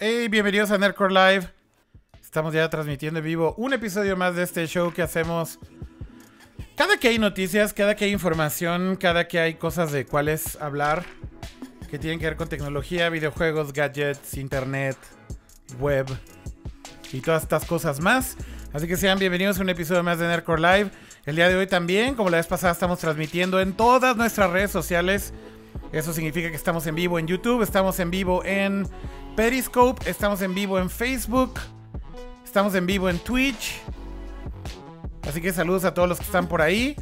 Hey, bienvenidos a Nerdcore Live. Estamos ya transmitiendo en vivo un episodio más de este show que hacemos. Cada que hay noticias, cada que hay información, cada que hay cosas de cuáles hablar que tienen que ver con tecnología, videojuegos, gadgets, internet, web y todas estas cosas más. Así que sean bienvenidos a un episodio más de Nerdcore Live. El día de hoy también, como la vez pasada, estamos transmitiendo en todas nuestras redes sociales. Eso significa que estamos en vivo en YouTube, estamos en vivo en Periscope, estamos en vivo en Facebook, estamos en vivo en Twitch. Así que saludos a todos los que están por ahí.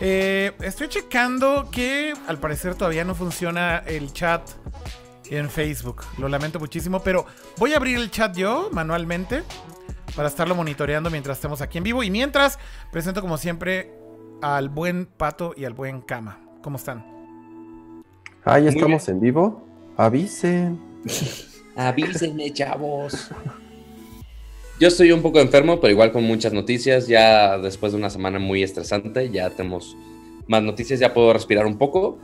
Eh, estoy checando que al parecer todavía no funciona el chat en Facebook. Lo lamento muchísimo, pero voy a abrir el chat yo manualmente para estarlo monitoreando mientras estemos aquí en vivo. Y mientras, presento como siempre al buen Pato y al buen Cama. ¿Cómo están? Ah, ya estamos en vivo. Avisen. Avísenme, chavos. Yo estoy un poco enfermo, pero igual con muchas noticias. Ya después de una semana muy estresante, ya tenemos más noticias, ya puedo respirar un poco.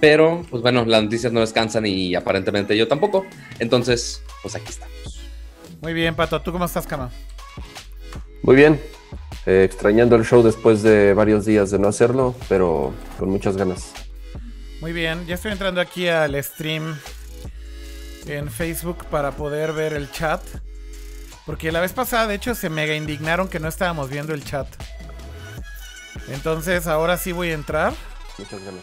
Pero, pues bueno, las noticias no descansan y aparentemente yo tampoco. Entonces, pues aquí estamos. Muy bien, Pato. ¿Tú cómo estás, Cama? Muy bien. Eh, extrañando el show después de varios días de no hacerlo, pero con muchas ganas. Muy bien, ya estoy entrando aquí al stream en Facebook para poder ver el chat. Porque la vez pasada, de hecho, se mega indignaron que no estábamos viendo el chat. Entonces, ahora sí voy a entrar. Muchas ganas.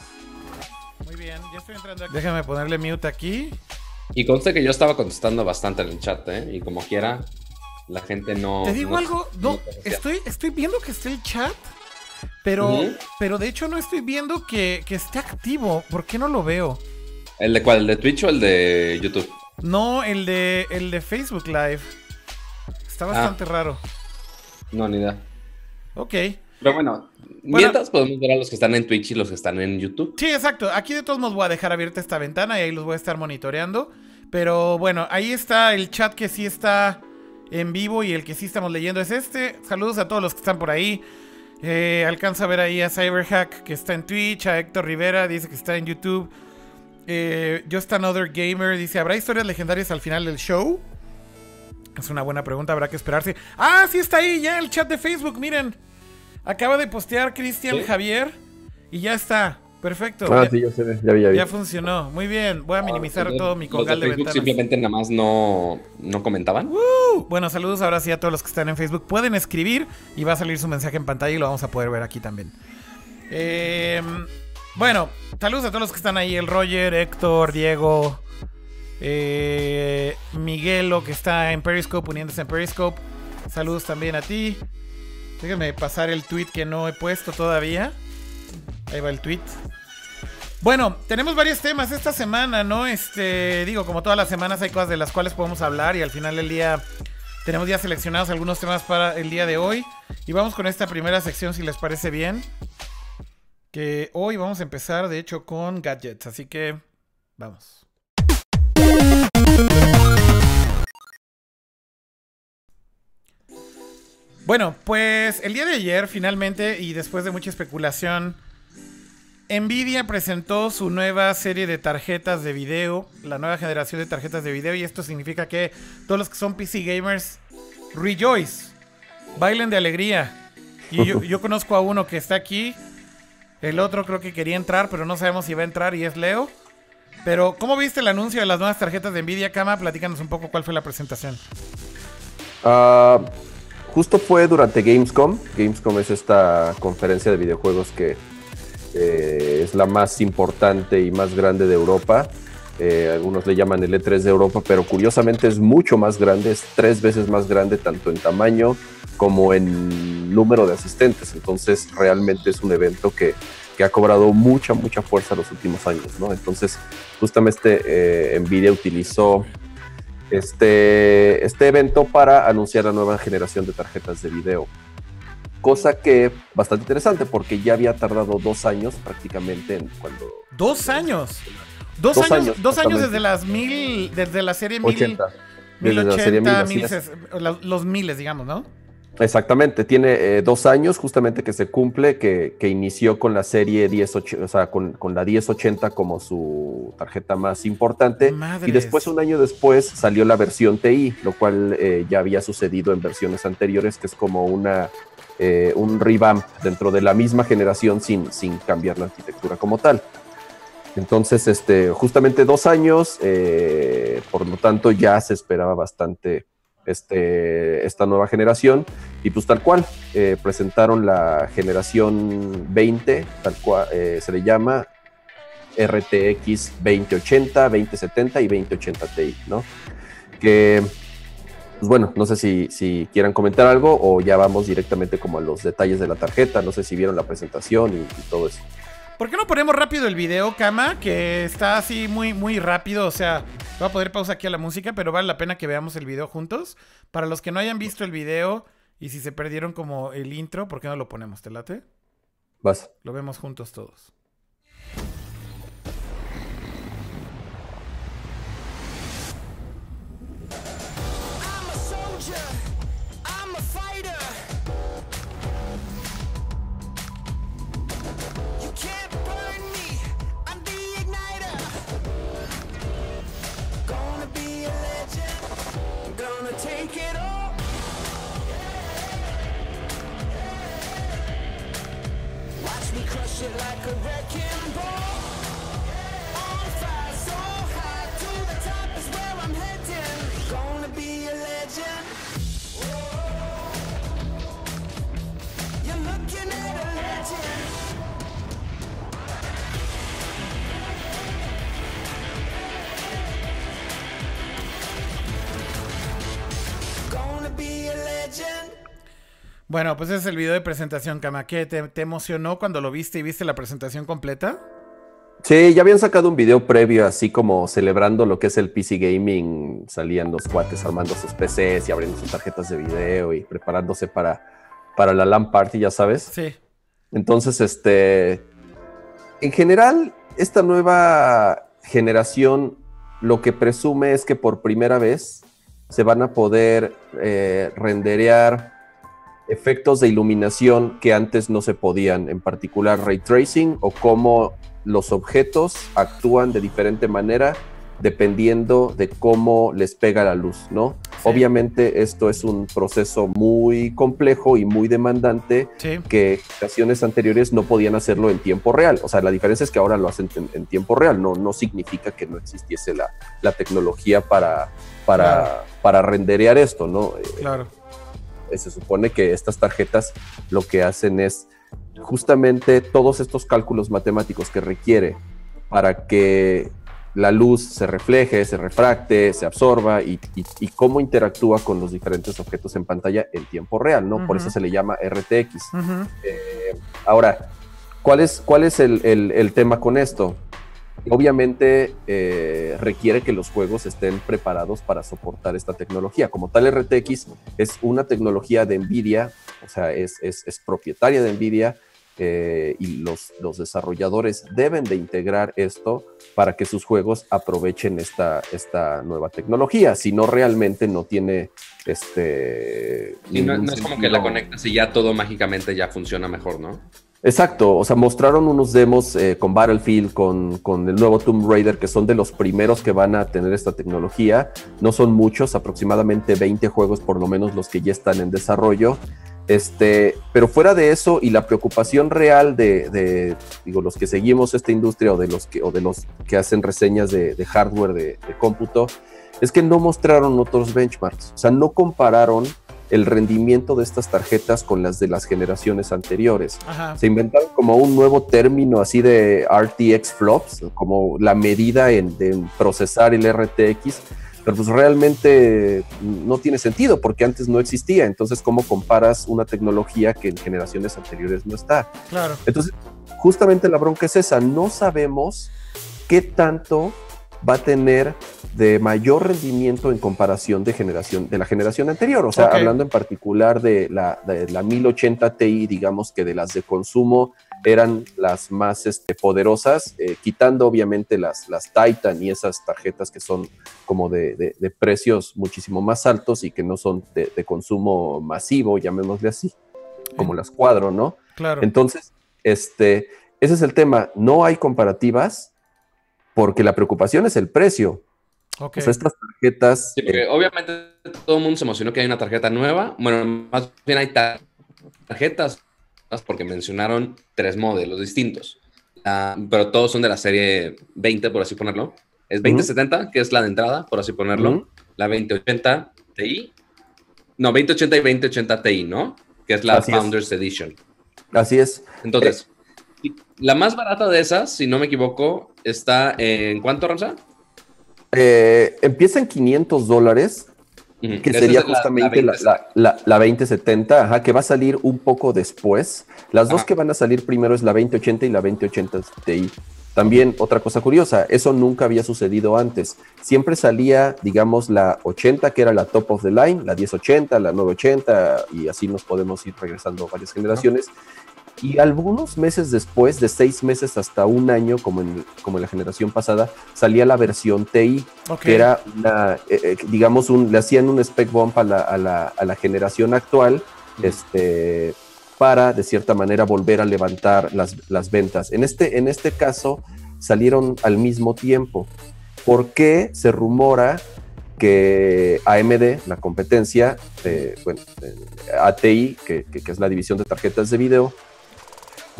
Muy bien, ya estoy entrando aquí. Déjame ponerle mute aquí. Y conste que yo estaba contestando bastante en el chat, ¿eh? Y como quiera, la gente no. Te digo no- algo, no, estoy, estoy viendo que está el chat. Pero, pero de hecho no estoy viendo que, que esté activo. ¿Por qué no lo veo? ¿El de cuál? ¿El de Twitch o el de YouTube? No, el de, el de Facebook Live. Está bastante raro. No, ni idea. Ok. Pero bueno, mientras podemos ver a los que están en Twitch y los que están en YouTube. Sí, exacto. Aquí de todos modos voy a dejar abierta esta ventana y ahí los voy a estar monitoreando. Pero bueno, ahí está el chat que sí está en vivo y el que sí estamos leyendo es este. Saludos a todos los que están por ahí. Eh, alcanza a ver ahí a Cyberhack que está en Twitch, a Héctor Rivera dice que está en YouTube. Eh, Just Another Gamer dice, ¿habrá historias legendarias al final del show? Es una buena pregunta, habrá que esperarse. Ah, sí está ahí ya el chat de Facebook, miren. Acaba de postear Cristian Sí. Javier y ya está. Perfecto. Ah, Ya- sí, ya se ve, ya vi, ya vi. ya funcionó. Muy bien. Voy a minimizar Los de- todo mi de congal de Facebook ventanas. Simplemente nada más no, no comentaban. Uh, bueno, saludos ahora sí a todos los que están en Facebook. Pueden escribir y va a salir su mensaje en pantalla y lo vamos a poder ver aquí también. Eh, bueno, saludos a todos los que están ahí. El Roger, Héctor, Diego, eh, Miguelo que está en Periscope, uniéndose en Periscope. Saludos también a ti. Déjenme pasar el tweet que no he puesto todavía. Ahí va el tweet. Bueno, tenemos varios temas esta semana, ¿no? Este, digo, como todas las semanas hay cosas de las cuales podemos hablar y al final del día tenemos ya seleccionados algunos temas para el día de hoy. Y vamos con esta primera sección si les parece bien. Que hoy vamos a empezar, de hecho, con gadgets. Así que vamos. Bueno, pues el día de ayer finalmente y después de mucha especulación, Nvidia presentó su nueva serie de tarjetas de video, la nueva generación de tarjetas de video y esto significa que todos los que son PC gamers rejoice, bailen de alegría. Y yo, yo conozco a uno que está aquí, el otro creo que quería entrar, pero no sabemos si va a entrar y es Leo. Pero, ¿cómo viste el anuncio de las nuevas tarjetas de Nvidia, Kama? Platícanos un poco cuál fue la presentación. Ah, justo fue durante Gamescom. Gamescom es esta conferencia de videojuegos que eh, es la más importante y más grande de Europa. Eh, algunos le llaman el E3 de Europa, pero curiosamente es mucho más grande, es tres veces más grande tanto en tamaño como en número de asistentes. Entonces realmente es un evento que, que ha cobrado mucha, mucha fuerza los últimos años. ¿no? Entonces justamente eh, Nvidia utilizó este, este evento para anunciar la nueva generación de tarjetas de video. Cosa que bastante interesante porque ya había tardado dos años prácticamente en cuando... Dos años. Dos, Dos años, años, dos años desde las mil, desde la serie mil, 80. Desde la 1080, serie 1000, así 1000, es. ses- los, los miles, digamos, ¿no? Exactamente, tiene eh, dos años justamente que se cumple, que, inició con la serie 1080, o sea, con, la 1080 como su tarjeta más importante. Y después, un año después, salió la versión TI, lo cual eh, ya había sucedido en versiones anteriores, que es como una, eh, un revamp dentro de la misma generación sin, sin cambiar la arquitectura como tal. Entonces, este, justamente dos años, por lo tanto ya se esperaba bastante este, esta nueva generación. Y pues tal cual, eh, presentaron la generación 20, tal cual eh, se le llama RTX 2080, 2070 y 2080 Ti, ¿no? Que, pues bueno, no sé si, si quieran comentar algo o ya vamos directamente como a los detalles de la tarjeta, no sé si vieron la presentación y, todo eso. ¿Por qué no ponemos rápido el video, Kama? Que está así muy, muy rápido, o sea, Voy a poder pausar aquí a la música, pero vale la pena que veamos el video juntos. Para los que no hayan visto el video y si se perdieron como el intro, ¿por qué no lo ponemos? ¿Te late? Vas. Lo vemos juntos todos. like a wrecking ball. On fire so high To the top is where I'm heading. Gonna be a legend. You're looking at a legend. Gonna be a legend. Bueno, pues ese es el video de presentación, Kama. ¿Qué te, emocionó cuando lo viste y viste la presentación completa? Sí, ya habían sacado un video previo, así como celebrando lo que es el PC Gaming. Salían los cuates armando sus PCs y abriendo sus tarjetas de video y preparándose para, para la LAN Party, ya sabes. Sí. Entonces, este. En general, esta nueva generación lo que presume es que por primera vez se van a poder eh, renderear efectos de iluminación que antes no se podían, en particular ray tracing o cómo los objetos actúan de diferente manera dependiendo de cómo les pega la luz, ¿no? Obviamente esto es un proceso muy complejo y muy demandante que generaciones anteriores no podían hacerlo en tiempo real. O sea, la diferencia es que ahora lo hacen en, tiempo real, no, no significa que no existiese la, la tecnología para, para, para renderear esto, ¿no? Claro. Eh, se supone que estas tarjetas lo que hacen es justamente todos estos cálculos matemáticos que requiere para que la luz se refleje, se refracte, se absorba y, cómo interactúa con los diferentes objetos en pantalla en tiempo real, ¿no? Por eso se le llama RTX. Eh, ahora, ¿cuál es, cuál es el tema con esto? Obviamente eh, requiere que los juegos estén preparados para soportar esta tecnología. Como tal, RTX es una tecnología de NVIDIA, o sea, es, propietaria de NVIDIA eh, y los, los, desarrolladores deben de integrar esto para que sus juegos aprovechen esta, esta nueva tecnología. Si no, realmente no tiene este... no es como que la conectas y ya todo mágicamente ya funciona mejor, ¿no? Exacto, o sea, mostraron unos demos eh, con Battlefield, con, con, el nuevo Tomb Raider, que son de los primeros que van a tener esta tecnología. No son muchos, aproximadamente 20 juegos por lo menos los que ya están en desarrollo. Este, pero fuera de eso y la preocupación real de, digo, los que seguimos esta industria o de los que, o de los que hacen reseñas de, hardware de, de cómputo, es que no mostraron otros benchmarks, o sea, no compararon el rendimiento de estas tarjetas con las de las generaciones anteriores. Se inventaron como un nuevo término así de RTX flops, como la medida en, de procesar el RTX, pero pues realmente no tiene sentido porque antes no existía. Entonces, ¿cómo comparas una tecnología que en generaciones anteriores no está? Claro. Entonces, justamente la bronca es esa, no sabemos qué tanto va a tener de mayor rendimiento en comparación de generación de la generación anterior. O sea, hablando en particular de la, de la 1080 Ti, digamos que de las de consumo eran las más este, poderosas, eh, quitando obviamente las, las Titan y esas tarjetas que son como de, de, precios muchísimo más altos y que no son de, de consumo masivo, llamémosle así, como las cuadro, ¿no? Claro. Entonces, este, ese es el tema. No hay comparativas porque la preocupación es el precio. Ok. O sea, estas tarjetas. Sí, porque obviamente todo el mundo se emocionó que hay una tarjeta nueva. Bueno, más bien hay tar- tarjetas porque mencionaron tres modelos distintos. Ah, pero todos son de la serie 20, por así ponerlo. Es 2070, que es la de entrada, por así ponerlo. La 2080 Ti. No, 2080 y 2080 Ti, ¿no? Que es la Así es. Founders Edition. Así es. Entonces, la más barata de esas, si no me equivoco, está en ¿cuánto, Ramsa? Eh, empieza en 500 dólares, Ujú, que esa sería justamente la, 20. la- la- la 2070, ajá, que va a salir un poco después. Las dos Ajá. que van a salir primero es la 2080 y la 2080 Ti. También otra cosa curiosa, eso nunca había sucedido antes. Siempre salía, digamos, la 80, que era la top of the line, la 1080, la 980, y así nos podemos ir regresando varias generaciones. Y algunos meses después, de seis meses hasta un año, como en, como en la generación pasada, salía la versión TI, que era una, eh, eh, digamos, un, le hacían un spec bump a la, a la- a la generación actual, este, para de cierta manera volver a levantar las, las ventas. En este, en este caso, salieron al mismo tiempo. ¿Por qué se rumora que AMD, la competencia, de, bueno, ATI, que, que- que es la división de tarjetas de video,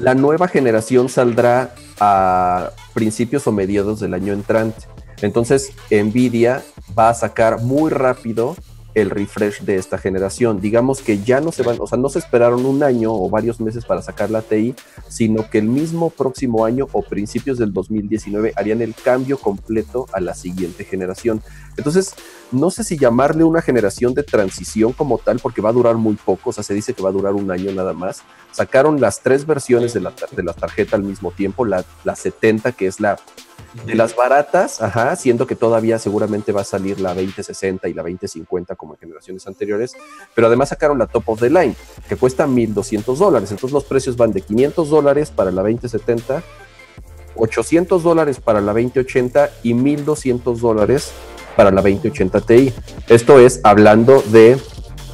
la nueva generación saldrá a principios o mediados del año entrante. Entonces, Nvidia va a sacar muy rápido el refresh de esta generación. Digamos que ya no se van, o sea, no se esperaron un año o varios meses para sacar la TI, sino que el mismo próximo año o principios del 2019 harían el cambio completo a la siguiente generación. Entonces, no sé si llamarle una generación de transición como tal, porque va a durar muy poco, o sea, se dice que va a durar un año nada más. Sacaron las tres versiones de la, de la tarjeta al mismo tiempo, la, la 70, que es la de las baratas, ajá, siendo que todavía seguramente va a salir la 2060 y la 2050 como en generaciones anteriores, pero además sacaron la top of the line, que cuesta 1200 dólares. Entonces los precios van de 500 dólares para la 2070, 800 dólares para la 2080 y 1200 dólares para la 2080 Ti. Esto es hablando de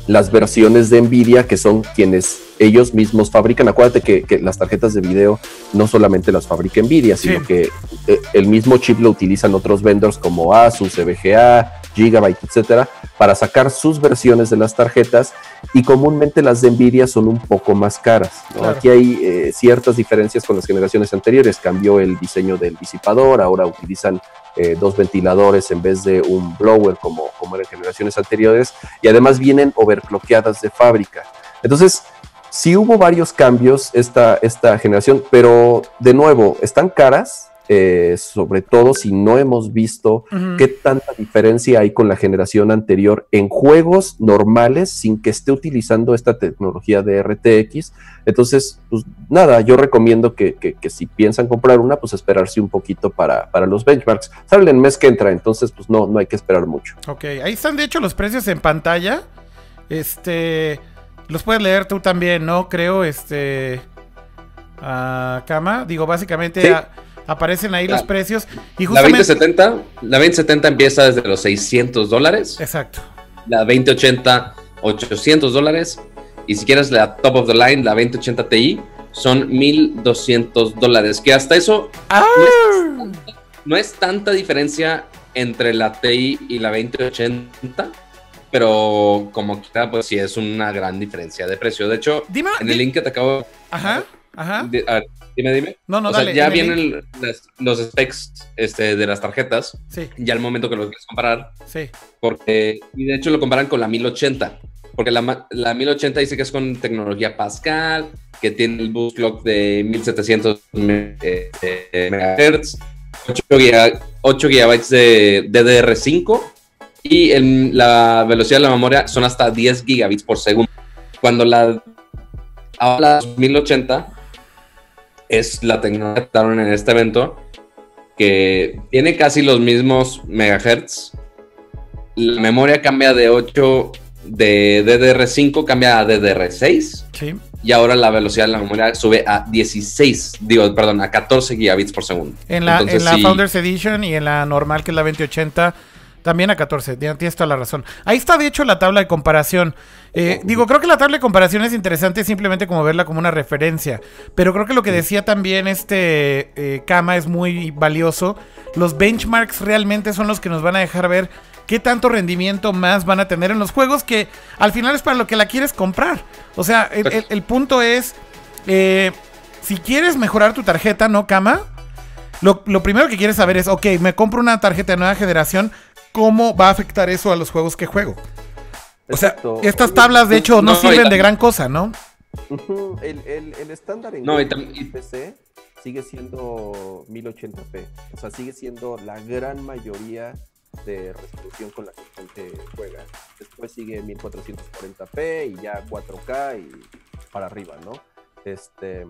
las versiones de Nvidia que son quienes ellos mismos fabrican. Acuérdate que, que las tarjetas de video no solamente las fabrica Nvidia, sino Sí. que eh, el mismo chip lo utilizan otros vendors como Asus, EVGA, Gigabyte, etcétera, para sacar sus versiones de las tarjetas y comúnmente las de Nvidia son un poco más caras. ¿no? Claro. Aquí hay eh, ciertas diferencias con las generaciones anteriores. Cambió el diseño del disipador, ahora utilizan eh, dos ventiladores en vez de un blower como, como eran generaciones anteriores y además vienen overclockeadas de fábrica. Entonces, sí hubo varios cambios esta, esta generación, pero de nuevo, están caras, eh, sobre todo si no hemos visto qué tanta diferencia hay con la generación anterior en juegos normales sin que esté utilizando esta tecnología de RTX. Entonces, pues nada, yo recomiendo que, que- que si piensan comprar una, pues esperarse un poquito para, para los benchmarks. Sale el mes que entra, entonces pues no, no hay que esperar mucho. Ok, ahí están de hecho los precios en pantalla. Este. Los puedes leer tú también, ¿no? Creo, este. A Cama. Digo, básicamente Sí. a- aparecen ahí los La- precios. Y La justamente. 2070, la 2070 empieza desde los 600 dólares. Exacto. La 2080, 800 dólares. Y si quieres la top of the line, la 2080 Ti, son 1200 dólares. Que hasta eso ¡Ah! no es tanta diferencia entre la TI y la 2080. Pero como quiera, pues sí es una gran diferencia de precio. De hecho, Dime. en el link que te acabo Ajá. Ajá. de- a dime, dime. No, no, o sea, dale. ya el link. vienen las- los specs este, de las tarjetas, Sí, ya al momento que lo quieres comparar, sí. porque, y de hecho lo comparan con la 1080, porque la, la 1080 dice que es con tecnología Pascal, que tiene el boost clock de 1700 me- eh, eh, MHz, 8, giga- 8 gigabytes de DDR5 y la velocidad de la memoria son hasta 10 gigabits por segundo. Cuando la, ahora la 1080 es la tecnología que trataron en este evento que tiene casi los mismos megahertz. La memoria cambia de 8 de DDR5 cambia a DDR6 Sí. y ahora la velocidad de la memoria sube a 16, digo, perdón, a 14 gigabits por segundo. En la, en la Founders Edition y en la normal, que es la 2080, también a 14. Tienes toda la razón. Ahí está, de hecho, la tabla de comparación. Eh, digo, creo que la tabla de comparación es interesante simplemente como verla como una referencia. Pero creo que lo que decía también este eh, Kama es muy valioso. Los benchmarks realmente son los que nos van a dejar ver qué tanto rendimiento más van a tener en los juegos que al final es para lo que la quieres comprar. O sea, el, punto es, eh, si quieres mejorar tu tarjeta, ¿no, Kama? Lo, lo, primero que quieres saber es, ok, me compro una tarjeta de nueva generación, ¿cómo va a afectar eso a los juegos que juego? O sea, estas tablas de hecho no, sirven de gran cosa, ¿no? el, estándar en no, PC sigue siendo 1080p. O sea, sigue siendo la gran mayoría de resolución con la que la gente juega. Después sigue 1440p y ya 4K y para arriba, ¿no? Este,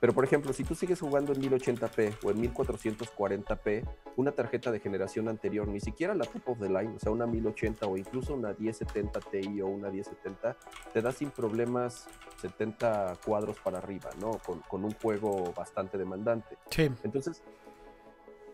pero por ejemplo, si tú sigues jugando en 1080p o en 1440p, una tarjeta de generación anterior, ni siquiera la top of the line, o sea, una 1080 o incluso una 1070 Ti o una 1070, te da sin problemas 70 cuadros para arriba, ¿no? Con, con un juego bastante demandante. Sí. Entonces,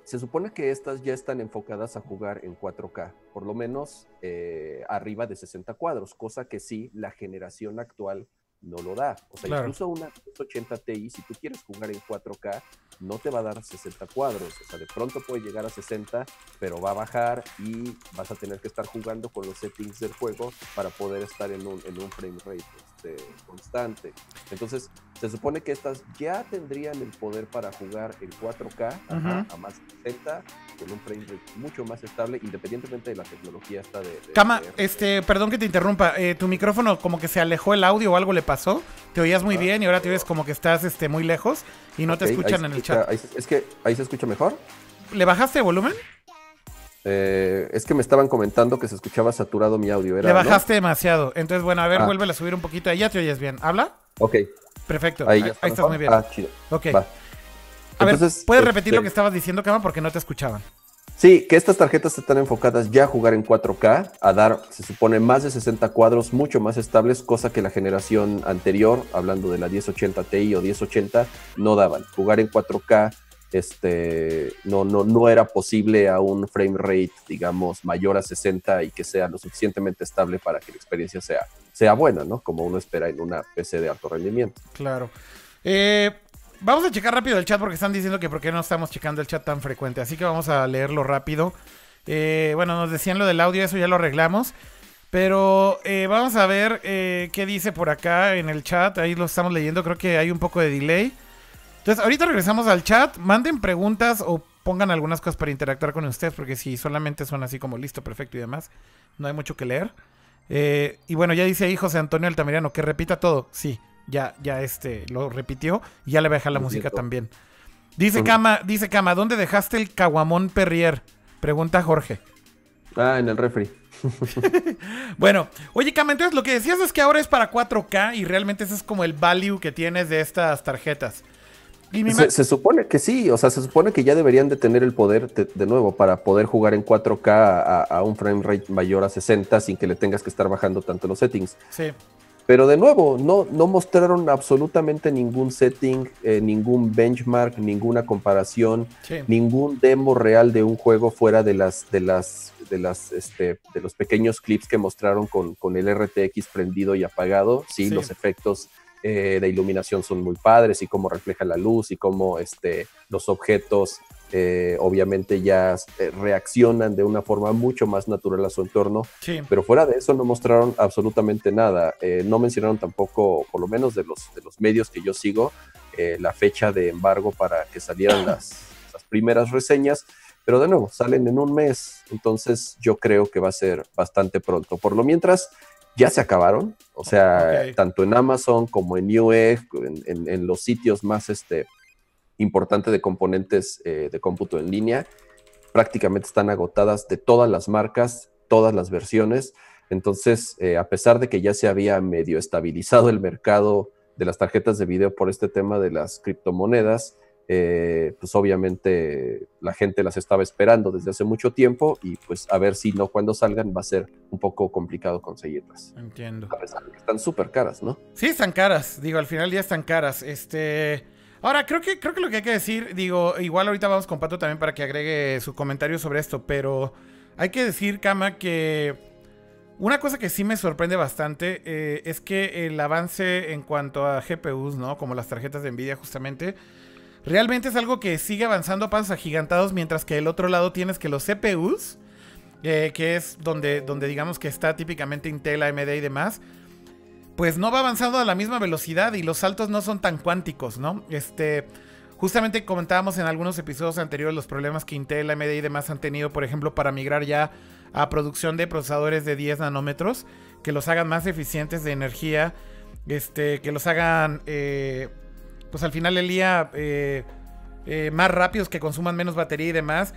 se supone que estas ya están enfocadas a jugar en 4K, por lo menos eh, arriba de 60 cuadros, cosa que sí la generación actual no lo da. O sea, incluso una 80 Ti, si tú quieres jugar en 4K, no te va a dar 60 cuadros. O sea, de pronto puede llegar a 60, pero va a bajar y vas a tener que estar jugando con los settings del juego para poder estar en un, en un frame rate este, constante. Entonces, se supone que estas ya tendrían el poder para jugar en 4K a, más 60 con un frame rate mucho más estable, independientemente de la tecnología esta de. Cama, este, perdón que te interrumpa. Eh, tu micrófono como que se alejó el audio o algo le pasó. Te oías muy ah. bien y ahora te ves como que estás este, muy lejos y no te escuchan en el chat. es que ahí se escucha mejor. ¿Le bajaste volumen? Eh, es que me estaban comentando que se escuchaba saturado mi audio. Le bajaste demasiado. Entonces, bueno, a ver, ah. vuelve a subir un poquito. Ahí ya te oyes bien. ¿Habla? Ok. Perfecto. Ahí, estás muy bien. Ah, chido. Ok. A ver, ¿puedes este, repetir lo que estabas diciendo, Kama? Porque no te escuchaban. Sí, que estas tarjetas están enfocadas ya a jugar en 4K, a dar, se supone, más de 60 cuadros, mucho más estables, cosa que la generación anterior, hablando de la 1080 Ti o 1080, no daban. Jugar en 4K este, no, no, no era posible a un frame rate, digamos, mayor a 60 y que sea lo suficientemente estable para que la experiencia sea, sea buena, ¿no? Como uno espera en una PC de alto rendimiento. Claro. Eh, vamos a checar rápido el chat porque están diciendo que por qué no estamos checando el chat tan frecuente. Así que vamos a leerlo rápido. Eh, bueno, nos decían lo del audio, eso ya lo arreglamos. Pero eh, vamos a ver qué dice por acá en el chat. Ahí lo estamos leyendo. Creo que hay un poco de delay. Entonces, ahorita regresamos al chat. Manden preguntas o pongan algunas cosas para interactuar con ustedes, porque si solamente son así como listo, perfecto y demás, no hay mucho que leer. Eh, y bueno, ya dice ahí José Antonio Altamirano que repita todo. Sí, ya, ya este lo repitió y ya le voy a dejar la música también. Dice Cama, dice Cama, ¿dónde dejaste el caguamón Perrier? Pregunta Jorge. Ah, en el refri. bueno, oye, Cama, entonces lo que decías es que ahora es para 4K y realmente ese es como el value que tienes de estas tarjetas. Se, supone que sí, o sea, se supone que ya deberían de tener el poder de, nuevo para poder jugar en 4K a, un frame rate mayor a 60 sin que le tengas que estar bajando tanto los settings. Sí. Pero de nuevo, no, no mostraron absolutamente ningún setting, eh, ningún benchmark, ninguna comparación, ningún demo real de un juego fuera de las, de las, de las, este, de los pequeños clips que mostraron con, con el RTX prendido y apagado. sí. los efectos eh, de iluminación son muy padres y cómo refleja la luz y cómo este, los objetos eh, obviamente ya eh, reaccionan de una forma mucho más natural a su entorno. Pero fuera de eso no mostraron absolutamente nada. no mencionaron tampoco, por lo menos de los, de los medios que yo sigo, la fecha de embargo para que salieran las, las primeras reseñas. Pero de nuevo, salen en un mes, entonces yo creo que va a ser bastante pronto. Por lo mientras, ya se acabaron. O sea, tanto en Amazon como en Newegg, en, los sitios más este, importantes de componentes eh, de cómputo en línea, prácticamente están agotadas de todas las marcas, todas las versiones. Entonces, eh, a pesar de que ya se había medio estabilizado el mercado de las tarjetas de video por este tema de las criptomonedas, eh, pues obviamente la gente las estaba esperando desde hace mucho tiempo y pues a ver si no cuando salgan va a ser un poco complicado conseguirlas. Entiendo. están súper caras, ¿no? Sí, están caras. Digo, al final ya están caras. Este. Ahora, creo que, creo que lo que hay que decir, digo, igual ahorita vamos con Pato también para que agregue su comentario sobre esto, pero hay que decir, Kama, que una cosa que sí me sorprende bastante eh, es que el avance en cuanto a GPUs, ¿no? Como las tarjetas de Nvidia justamente, realmente es algo que sigue avanzando a pasos agigantados, mientras que el otro lado tienes que los CPUs, eh, que es donde, donde digamos que está típicamente Intel, AMD y demás, pues no va avanzando a la misma velocidad y los saltos no son tan cuánticos, ¿no? Este, justamente comentábamos en algunos episodios anteriores los problemas que Intel, AMD y demás han tenido, por ejemplo, para migrar ya a producción de procesadores de 10 nanómetros, que los hagan más eficientes de energía, este, que los hagan, eh, pues al final del día, eh, eh, más rápidos, que consuman menos batería y demás.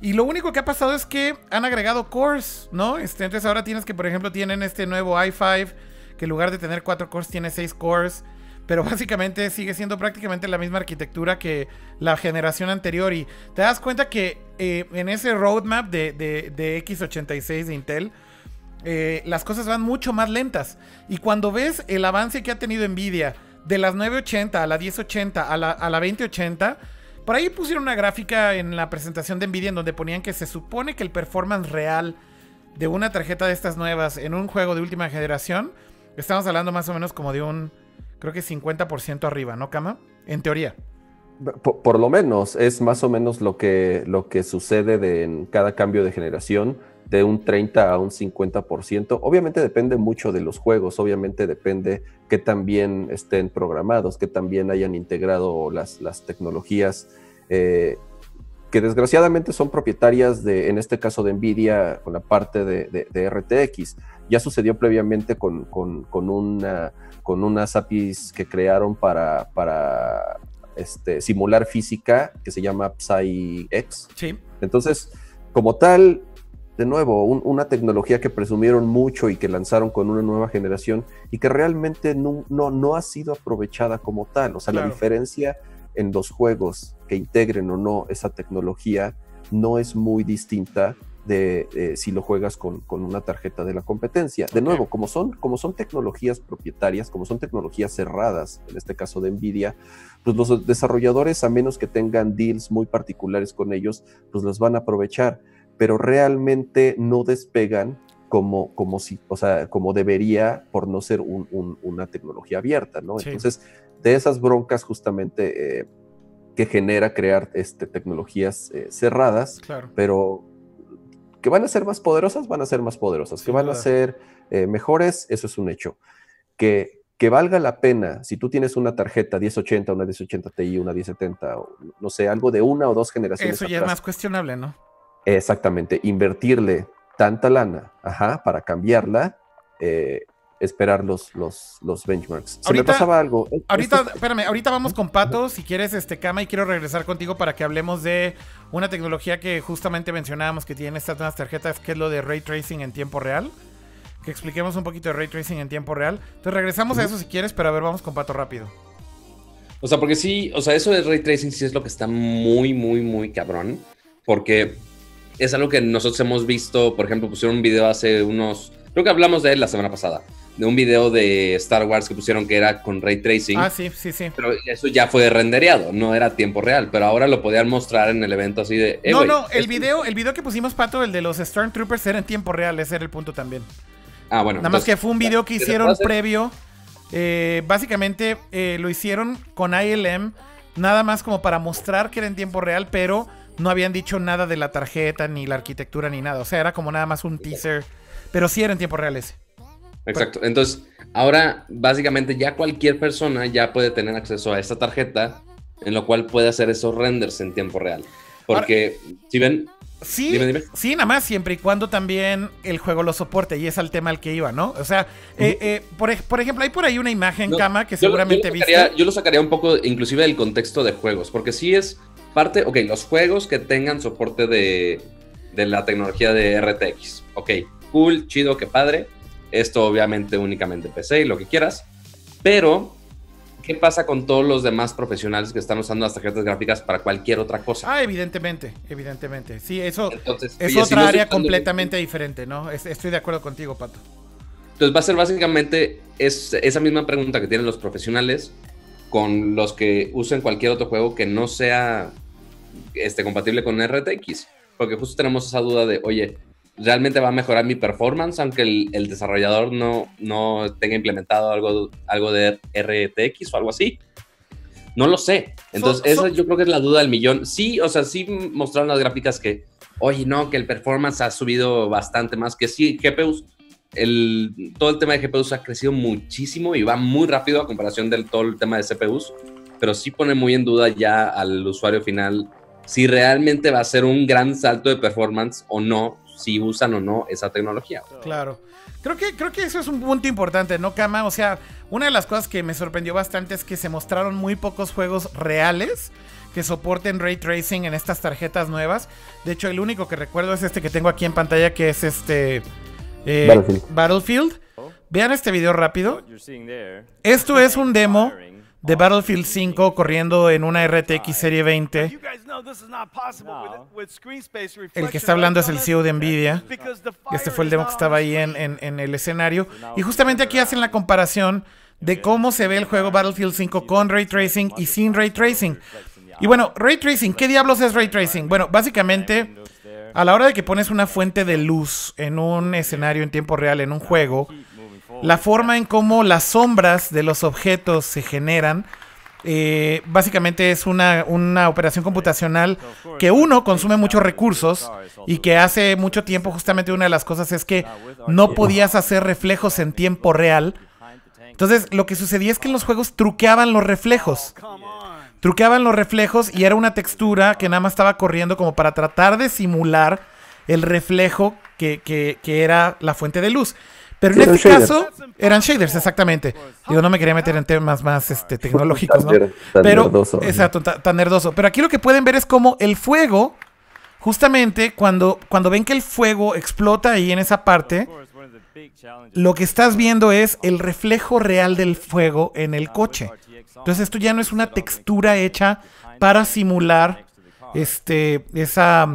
Y lo único que ha pasado es que han agregado cores, ¿no? Este, entonces ahora tienes que, por ejemplo, tienen este nuevo i5 que en lugar de tener 4 cores tiene 6 cores. Pero básicamente sigue siendo prácticamente la misma arquitectura que la generación anterior. Y te das cuenta que eh, en ese roadmap de, X86 de Intel, las cosas van mucho más lentas. Y cuando ves el avance que ha tenido Nvidia de las 980 a la 1080 a la, a la 2080, por ahí pusieron una gráfica en la presentación de Nvidia en donde ponían que se supone que el performance real de una tarjeta de estas nuevas en un juego de última generación Estamos hablando más o menos como de un, creo que 50% arriba, ¿no, Kama? En teoría. Por, lo menos, es más o menos lo que, lo que sucede en cada cambio de generación, de un 30 a un 50%. Obviamente depende mucho de los juegos, obviamente depende que también estén programados, que también hayan integrado las, las tecnologías. Eh, que desgraciadamente son propietarias de, en este caso de Nvidia, con la parte de, RTX. Ya sucedió previamente con, con, con, una, con unas APIs que crearon para, para este, simular física, que se llama PsyX. Sí. Entonces, como tal, de nuevo, una tecnología que presumieron mucho y que lanzaron con una nueva generación y que realmente no, no, no ha sido aprovechada como tal. O sea, la diferencia en los juegos que integren o no esa tecnología no es muy distinta de si lo juegas con, una tarjeta de la competencia. De nuevo, como son, como son tecnologías propietarias, como son tecnologías cerradas, en este caso de Nvidia, pues los desarrolladores, a menos que tengan deals muy particulares con ellos, pues los van a aprovechar, pero realmente no despegan como, como si, o sea, como debería por no ser una tecnología abierta, ¿no? Entonces, de esas broncas justamente eh, que genera crear este, tecnologías eh, cerradas, pero que van a ser más poderosas, van a ser más poderosas, que van a ser eh, mejores, eso es un hecho. Que, que valga la pena, si tú tienes una tarjeta 1080, una 1080 Ti, una 1070, no sé, algo de una o dos generaciones. Eso ya es más cuestionable, ¿no? Exactamente, invertirle tanta lana, ajá, para cambiarla, eh, esperar los, los, los benchmarks. Se me pasaba algo. Ahorita, espérame, ahorita vamos con Pato, si quieres, este Cama, y quiero regresar contigo para que hablemos de una tecnología que justamente mencionábamos que tiene estas nuevas tarjetas, que es lo de ray tracing en tiempo real. Que expliquemos un poquito de ray tracing en tiempo real. Entonces regresamos a eso si quieres, pero a ver, vamos con Pato rápido. O sea, porque sí, o sea, eso de ray tracing sí es lo que está muy, muy, muy cabrón. Porque es algo que nosotros hemos visto, por ejemplo, pusieron un video hace unos, creo que hablamos de él la semana pasada, de un video de Star Wars que pusieron que era con ray tracing. Ah, sí, sí, sí. Pero eso ya fue rendereado, no era tiempo real, pero ahora lo podían mostrar en el evento así de... Eh, no, no, el video, el video que pusimos, Pato, el de los Stormtroopers era en tiempo real, ese era el punto también. Ah, bueno. Nada más que fue un video que hicieron previo. Eh, básicamente eh, lo hicieron con ILM, nada más como para mostrar que era en tiempo real, pero no habían dicho nada de la tarjeta, ni la arquitectura, ni nada. O sea, era como nada más un teaser, pero sí era en tiempo real ese. Exacto. Entonces, ahora básicamente ya cualquier persona ya puede tener acceso a esta tarjeta, en lo cual puede hacer esos renders en tiempo real. Porque, si ven... Sí, sí, nada más siempre y cuando también el juego lo soporte y es al tema al que iba, ¿no? O sea, eh, eh, por, ejemplo, hay por ahí una imagen, Cama, que seguramente viste. Yo lo sacaría un poco, inclusive del contexto de juegos, porque sí es parte, ok, los juegos que tengan soporte de, de la tecnología de RTX, ok, cool, chido, qué padre, esto obviamente únicamente PC y lo que quieras. Pero ¿qué pasa con todos los demás profesionales que están usando las tarjetas gráficas para cualquier otra cosa? Ah, evidentemente, evidentemente. Sí, eso Entonces, es oye, otra área completamente diferente, ¿no? Es- estoy de acuerdo contigo, Pato. Entonces va a ser básicamente es, esa misma pregunta que tienen los profesionales con los que usen cualquier otro juego que no sea este, compatible con RTX. Porque justo tenemos esa duda de, oye, ¿realmente va a mejorar mi performance aunque el, el desarrollador no, no tenga implementado algo, algo de RTX o algo así? No lo sé. Entonces, So- so- esa yo creo que es la duda del millón. Sí, o sea, sí mostraron las gráficas que, oye, no, que el performance ha subido bastante más, que sí, GPUs, el, todo el tema de GPUs ha crecido muchísimo y va muy rápido a comparación del todo el tema de CPUs, pero sí pone muy en duda ya al usuario final si realmente va a ser un gran salto de performance o no, si usan o no esa tecnología. Claro. Creo que, creo que eso es un punto importante, ¿no, Kama? O sea, una de las cosas que me sorprendió bastante es que se mostraron muy pocos juegos reales que soporten ray tracing en estas tarjetas nuevas. De hecho, el único que recuerdo es este que tengo aquí en pantalla, que es este eh, Battlefield. Battlefield. Vean este video rápido. Esto es un demo de Battlefield 5 corriendo en una RTX Serie 20. You guys know this is not possible with, with screen space reflection, El que está hablando es el CEO de Nvidia. Este fue el demo que estaba ahí en- en el escenario. Y justamente aquí hacen la comparación de cómo se ve el juego Battlefield 5 con ray tracing y sin ray tracing. Y bueno, ray tracing, ¿qué diablos es ray tracing? Bueno, básicamente, a la hora de que pones una fuente de luz en un escenario en tiempo real, en un juego, la forma en cómo las sombras de los objetos se generan, eh, básicamente es una, una operación computacional que uno consume muchos recursos y que hace mucho tiempo justamente una de las cosas es que no podías hacer reflejos en tiempo real. Entonces lo que sucedía es que en los juegos truqueaban los reflejos. Truqueaban los reflejos y era una textura que nada más estaba corriendo como para tratar de simular el reflejo que, que- que era la fuente de luz. Pero en Sí, eran este shaders. caso eran shaders, exactamente. Digo, no me quería meter en temas más este, tecnológicos, ¿no? Tan tan Pero, nerdoso. exacto, ta- tan nerdoso. Pero aquí lo que pueden ver es como el fuego, justamente cuando, cuando ven que el fuego explota ahí en esa parte, lo que estás viendo es el reflejo real del fuego en el coche. Entonces esto ya no es una textura hecha para simular este esa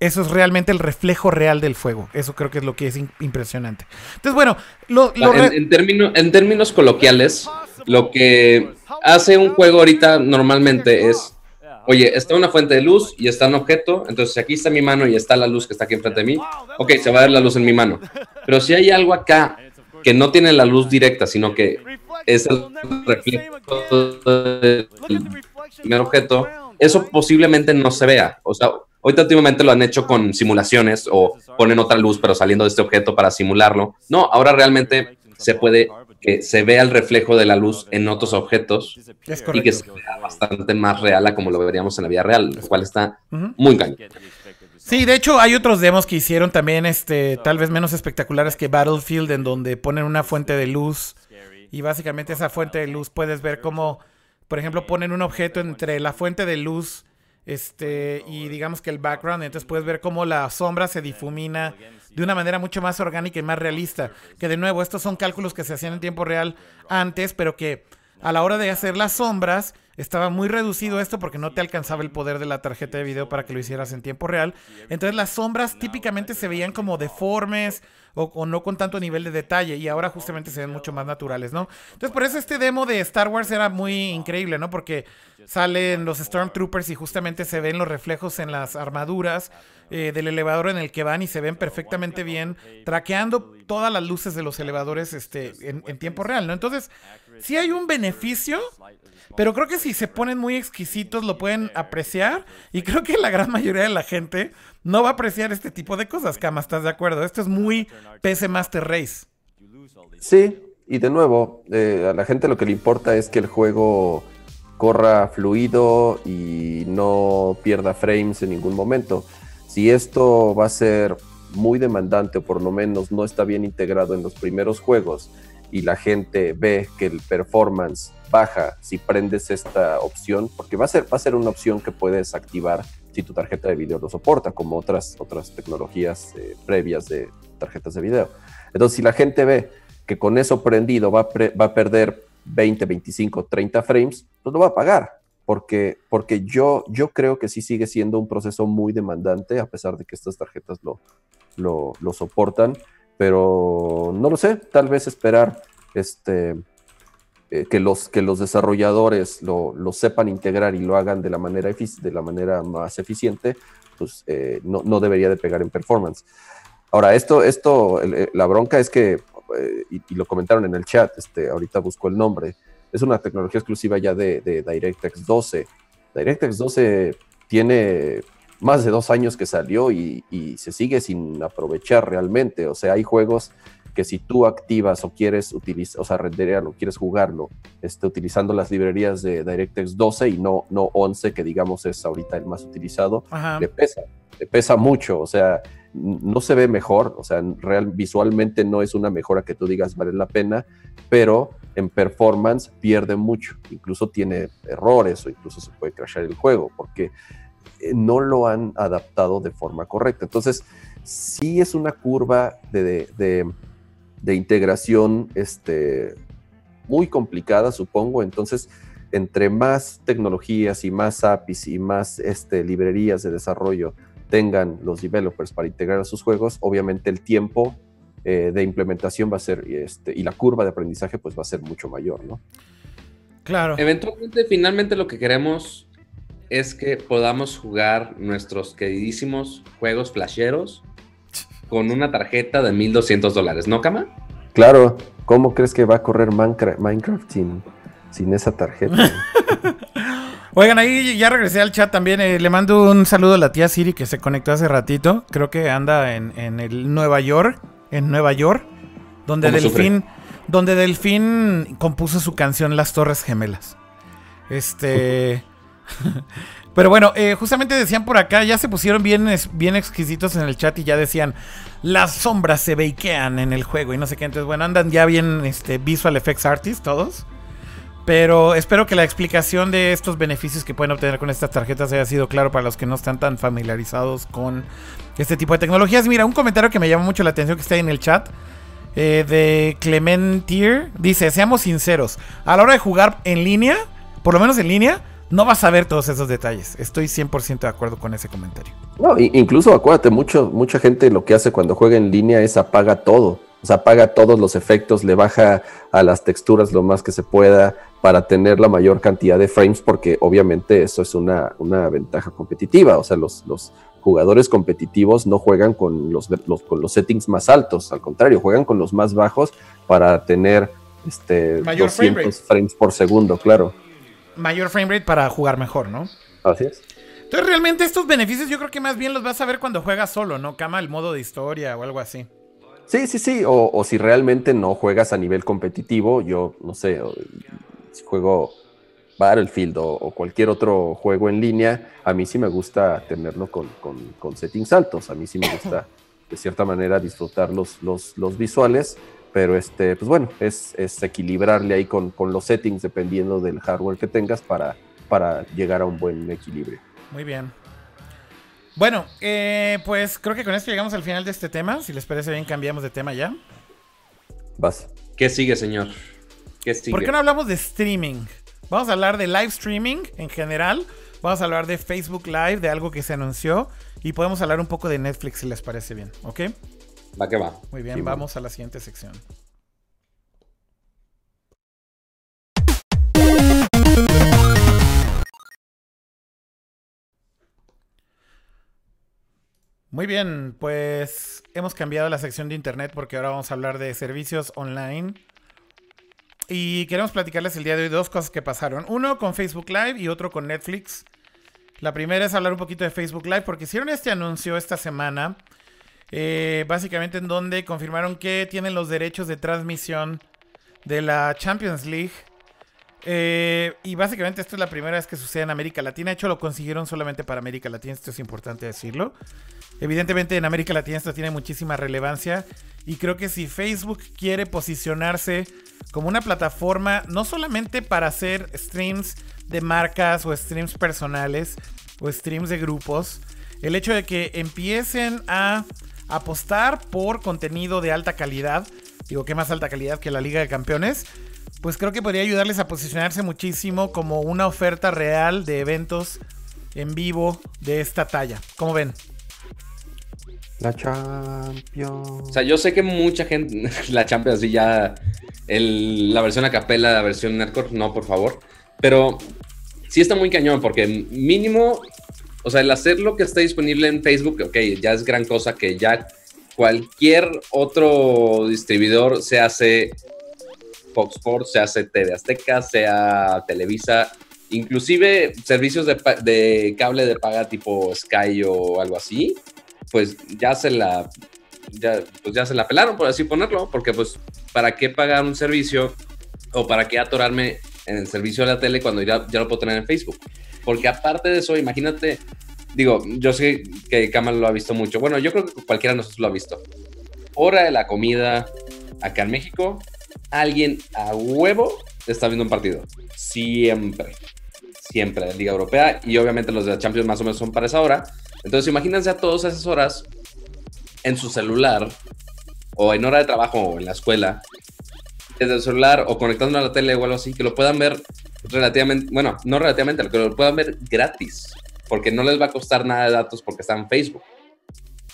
eso es realmente el reflejo real del fuego. Eso creo que es lo que es impresionante. Entonces bueno, lo, lo En, re- en término- en términos coloquiales, lo que hace un juego ahorita normalmente es, oye, está una fuente de luz y está un objeto, entonces si aquí está mi mano y está la luz que está aquí enfrente de mí, ok, se va a ver la luz en mi mano. Pero si hay algo acá que no tiene la luz directa, sino que es el reflejo del primer objeto, eso posiblemente no se vea. O sea, ahorita últimamente lo han hecho con simulaciones o ponen otra luz pero saliendo de este objeto para simularlo. No, ahora realmente se puede que se vea el reflejo de la luz en otros objetos y que se vea bastante más real a como lo veríamos en la vida real, lo cual está muy cañón. Sí, de hecho hay otros demos que hicieron también este tal vez menos espectaculares que Battlefield en donde ponen una fuente de luz y básicamente esa fuente de luz puedes ver cómo por ejemplo ponen un objeto entre la fuente de luz este y digamos que el background, entonces puedes ver cómo la sombra se difumina de una manera mucho más orgánica y más realista, que de nuevo estos son cálculos que se hacían en tiempo real antes, pero que a la hora de hacer las sombras estaba muy reducido esto porque no te alcanzaba el poder de la tarjeta de video para que lo hicieras en tiempo real. Entonces las sombras típicamente se veían como deformes o, no con tanto nivel de detalle y ahora justamente se ven mucho más naturales, ¿no? Entonces por eso este demo de Star Wars era muy increíble, ¿no? Porque salen los Stormtroopers y justamente se ven los reflejos en las armaduras eh, del elevador en el que van y se ven perfectamente bien, traqueando todas las luces de los elevadores este, en, tiempo real, ¿no? Entonces, sí hay un beneficio, pero creo que si se ponen muy exquisitos lo pueden apreciar y creo que la gran mayoría de la gente no va a apreciar este tipo de cosas, Cama, ¿estás de acuerdo? Esto es muy PC Master Race. Sí, y de nuevo, eh, a la gente lo que le importa es que el juego corra fluido y no pierda frames en ningún momento. Si esto va a ser muy demandante o por lo menos no está bien integrado en los primeros juegos y la gente ve que el performance baja si prendes esta opción, porque va a ser, va a ser una opción que puedes activar si tu tarjeta de video lo soporta, como otras, otras tecnologías eh, previas de tarjetas de video. Entonces, si la gente ve que con eso prendido va a, pre- va a perder 20, 25, 30 frames, pues lo va a pagar. Porque, porque yo, yo creo que sí sigue siendo un proceso muy demandante, a pesar de que estas tarjetas lo, lo, lo soportan. Pero no lo sé, tal vez esperar este, eh, que, los, que los desarrolladores lo, lo sepan integrar y lo hagan de la manera, de la manera más eficiente, pues eh, no, no debería de pegar en performance. Ahora, esto, esto, el- la bronca es que, eh, y, lo comentaron en el chat, este, ahorita busco el nombre, es una tecnología exclusiva ya de DirectX 12. DirectX 12 tiene más de dos años que salió y, y se sigue sin aprovechar realmente. O sea, hay juegos que si tú activas o quieres utilizar, o sea, renderearlo, quieres jugarlo, este, utilizando las librerías de DirectX 12 y no, no 11, que digamos es ahorita el más utilizado, Ajá. le pesa, le pesa mucho, o sea, no se ve mejor, o sea, real, visualmente no es una mejora que tú digas vale la pena, pero en performance pierde mucho, incluso tiene errores o incluso se puede crashar el juego, porque no lo han adaptado de forma correcta. Entonces, sí es una curva de, de- de- de integración este, muy complicada, supongo. Entonces, entre más tecnologías y más APIs y más este, librerías de desarrollo tengan los developers para integrar a sus juegos, obviamente el tiempo eh, de implementación va a ser, este, y la curva de aprendizaje pues va a ser mucho mayor, ¿no? Claro. Eventualmente, finalmente lo que queremos es que podamos jugar nuestros queridísimos juegos flasheros con una tarjeta de 1200 dólares, ¿no, Cama? Claro, ¿cómo crees que va a correr Minecraft, sin, sin esa tarjeta? Oigan, ahí ya regresé al chat también. eh, le mando un saludo a la tía Siri que se conectó hace ratito. Creo que anda en, en el Nueva York. En Nueva York. Donde. Delfín. Donde Delfín compuso su canción Las Torres Gemelas. Este. Pero bueno, eh, justamente decían por acá, ya se pusieron bien, exquisitos en el chat y ya decían, las sombras se bakean en el juego y no sé qué. Entonces, bueno, andan ya bien este, Visual Effects Artists todos. Pero espero que la explicación de estos beneficios que pueden obtener con estas tarjetas haya sido claro para los que no están tan familiarizados con este tipo de tecnologías. Mira, un comentario que me llama mucho la atención que está ahí en el chat eh, de Clementier dice: Seamos sinceros, a la hora de jugar en línea, por lo menos en línea, no vas a ver todos esos detalles. Estoy 100% de acuerdo con ese comentario. No, incluso acuérdate, mucho, mucha gente lo que hace cuando juega en línea es apaga todo. O sea, apaga todos los efectos, le baja a las texturas lo más que se pueda para tener la mayor cantidad de frames, porque obviamente eso es una, una ventaja competitiva. O sea, los, los jugadores competitivos no juegan con los, los- con los settings más altos, al contrario, juegan con los más bajos para tener este, Mayor frame 200 rate. frames por segundo, claro. Mayor framerate para jugar mejor, ¿no? Así es. Entonces, realmente estos beneficios yo creo que más bien los vas a ver cuando juegas solo, ¿no? Cama el modo de historia o algo así. Sí, sí, sí. O, o si realmente no juegas a nivel competitivo, yo no sé, o- si juego Battlefield o, o cualquier otro juego en línea, a mí sí me gusta tenerlo con, con- con settings altos. A mí sí me gusta, de cierta manera, disfrutar los, los, los visuales. Pero este, pues bueno, es, es equilibrarle ahí con, con los settings dependiendo del hardware que tengas para, para llegar a un buen equilibrio. Muy bien. Bueno, eh, pues creo que con esto llegamos al final de este tema. Si les parece bien, cambiamos de tema ya. Vas. ¿Qué sigue, señor? ¿Qué sigue? ¿Por qué no hablamos de streaming? Vamos a hablar de live streaming en general. Vamos a hablar de Facebook Live, de algo que se anunció. Y podemos hablar un poco de Netflix si les parece bien, ¿ok? Va que va. Muy bien, Sí, vamos a la siguiente sección. Muy bien, pues hemos cambiado la sección de internet porque ahora vamos a hablar de servicios online. Y queremos platicarles el día de hoy dos cosas que pasaron. Uno con Facebook Live y otro con Netflix. La primera es hablar un poquito de Facebook Live porque hicieron este anuncio esta semana. Eh, básicamente en donde confirmaron que tienen los derechos de transmisión de la Champions League. Eh, y básicamente esto es la primera vez que sucede en América Latina. De hecho, lo consiguieron solamente para América Latina. Esto es importante decirlo. Evidentemente en América Latina esto tiene muchísima relevancia. Y creo que si Facebook quiere posicionarse como una plataforma, no solamente para hacer streams de marcas o streams personales o streams de grupos, el hecho de que empiecen a apostar por contenido de alta calidad digo, qué más alta calidad que la Liga de Campeones, pues creo que podría ayudarles a posicionarse muchísimo como una oferta real de eventos en vivo de esta talla. ¿Cómo ven? La Champions. O sea, yo sé que mucha gente, la Champions, sí, ya el- la versión a capela, la versión Nerdcore, no, por favor. Pero sí está muy cañón, porque mínimo, o sea, el hacer lo que está disponible en Facebook, ok, ya es gran cosa que ya cualquier otro distribuidor, se hace Fox Sports, se hace TV Azteca, sea Televisa, inclusive servicios de, cable de paga tipo Sky o algo así, pues ya se la pues ya se la pelaron, por así ponerlo, porque pues, ¿para qué pagar un servicio o para qué atorarme en el servicio de la tele cuando ya, ya lo puedo tener en Facebook? Porque aparte de eso, imagínate, digo, yo sé que Kamal lo ha visto mucho, bueno, yo creo que cualquiera de nosotros lo ha visto. Hora de la comida acá en México, alguien a huevo está viendo un partido. Siempre. Siempre de Liga Europea y obviamente los de la Champions más o menos son para esa hora. Entonces imagínense a todas esas horas en su celular o en hora de trabajo o en la escuela, desde el celular o conectando a la tele o algo así, que lo puedan ver relativamente, bueno, no relativamente, que lo puedan ver gratis, porque no les va a costar nada de datos porque está en Facebook.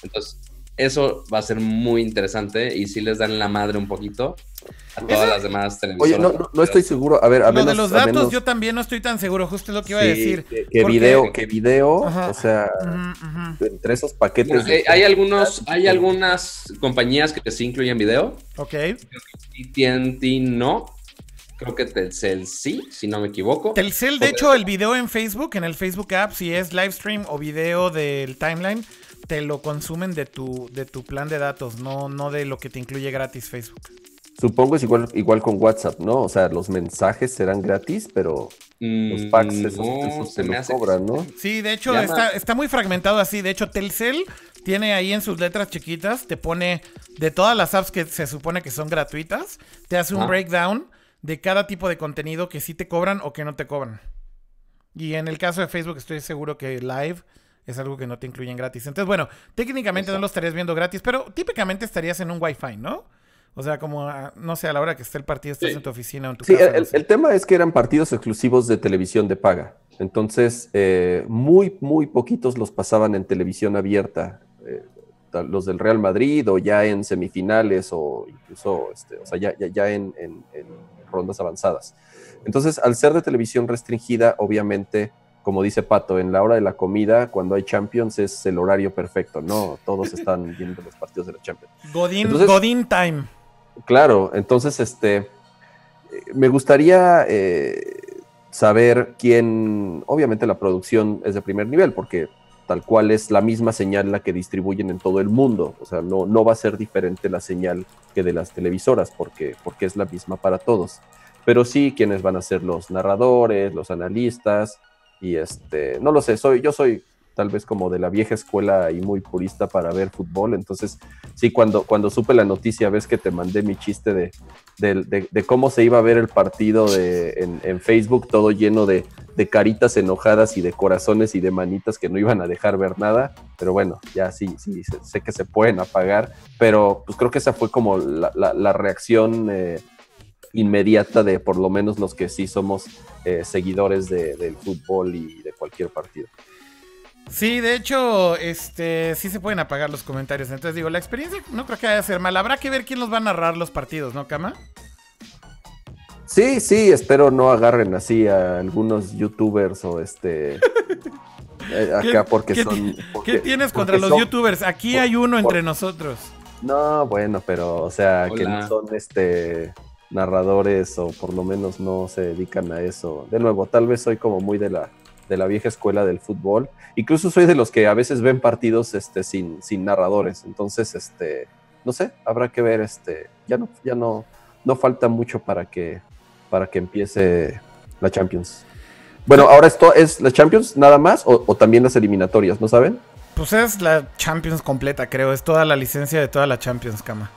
Entonces, eso va a ser muy interesante y si les dan la madre un poquito a todas las demás televisoras. Oye, no, no, no estoy seguro. A ver, a Lo menos, de los datos menos- yo también no estoy tan seguro, justo es lo que iba a sí, decir. Que, que porque- video, que video, Ajá. o sea, entre esos paquetes. Bueno, de- hay algunos, hay algunas compañías que sí incluyen video. Ok. AT&T no. Creo que Telcel sí, si no me equivoco. Telcel, de hecho, el video en Facebook, en el Facebook app, si es live stream o video del timeline, te lo consumen de tu, de tu plan de datos, no, no de lo que te incluye gratis Facebook. Supongo es igual, igual con WhatsApp, ¿no? O sea, los mensajes serán gratis, pero los Mm, packs esos, no, esos se te me los cobran. ¿no? Sí, de hecho, está, está muy fragmentado así. De hecho, Telcel tiene ahí en sus letras chiquitas, te pone de todas las apps que se supone que son gratuitas, te hace un Ah. breakdown de cada tipo de contenido que sí te cobran o que no te cobran. Y en el caso de Facebook estoy seguro que Live es algo que no te incluyen gratis. Entonces, bueno, técnicamente no lo estarías viendo gratis, pero típicamente estarías en un Wi-Fi, ¿no? O sea, como, ah, no sé, a la hora que esté el partido estás Sí. en tu oficina o en tu Sí, casa. el, no sé. el tema es que eran partidos exclusivos de televisión de paga. Entonces, eh, muy, muy poquitos los pasaban en televisión abierta. eh, los del Real Madrid o ya en semifinales o incluso, este, o sea, ya, ya, ya en, en- en rondas avanzadas. Entonces, al ser de televisión restringida, obviamente, como dice Pato, en la hora de la comida, cuando hay Champions, es el horario perfecto, ¿no? Todos están viendo los partidos de la Champions. Godín, Entonces- Godín Time. Claro, entonces este eh, me gustaría eh, saber quién, obviamente la producción es de primer nivel, porque tal cual es la misma señal la que distribuyen en todo el mundo, o sea, no, no va a ser diferente la señal que de las televisoras, porque, porque es la misma para todos, pero sí quienes van a ser los narradores, los analistas, y este, no lo sé, soy, yo soy tal vez como de la vieja escuela y muy purista para ver fútbol, entonces sí, cuando, cuando supe la noticia, ves que te mandé mi chiste de, de, cómo se iba a ver el partido en, en Facebook, todo lleno de, de caritas enojadas y de corazones y de manitas que no iban a dejar ver nada, pero bueno, ya sí, sí, sé, que se pueden apagar, pero pues creo que esa fue como la, la- la reacción eh, inmediata de por lo menos los que sí somos eh, seguidores de- del fútbol y de cualquier partido. Sí, de hecho, este, sí se pueden apagar los comentarios. Entonces digo, la experiencia no creo que vaya a ser mala. Habrá que ver quién los va a narrar los partidos, ¿no, Kama? Sí, sí, espero no agarren así a algunos youtubers o este eh, acá ¿Qué- porque qué son. porque- ¿Qué tienes contra los son- youtubers? Aquí por- hay uno entre por- nosotros. No, bueno, pero o sea, que no son este narradores o por lo menos no se dedican a eso. De nuevo, tal vez soy como muy de la de la vieja escuela del fútbol. Incluso soy de los que a veces ven partidos este sin sin narradores. Entonces, este no sé, habrá que ver este ya no ya no no falta mucho para que para que empiece la Champions. Bueno, ahora esto es la Champions nada más o, o también las eliminatorias, ¿no saben? Pues es la Champions completa, creo. Es toda la licencia de toda la Champions, Kama.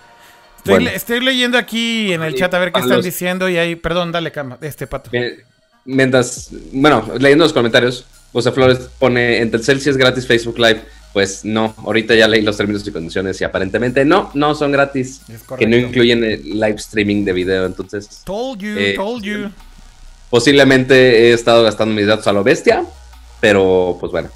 Estoy, Bueno. le- estoy leyendo aquí en el Sí, chat a ver qué están los- diciendo y ahí, perdón, dale, Kama, este pato. Eh, Mientras, bueno, leyendo los comentarios, José Flores pone, en Telcel si es gratis Facebook Live, pues no, ahorita ya leí los términos y condiciones y aparentemente no, no son gratis, Es que no incluyen el live streaming de video, entonces Told you, Eh, told you. posiblemente he estado gastando mis datos a lo bestia, pero pues bueno,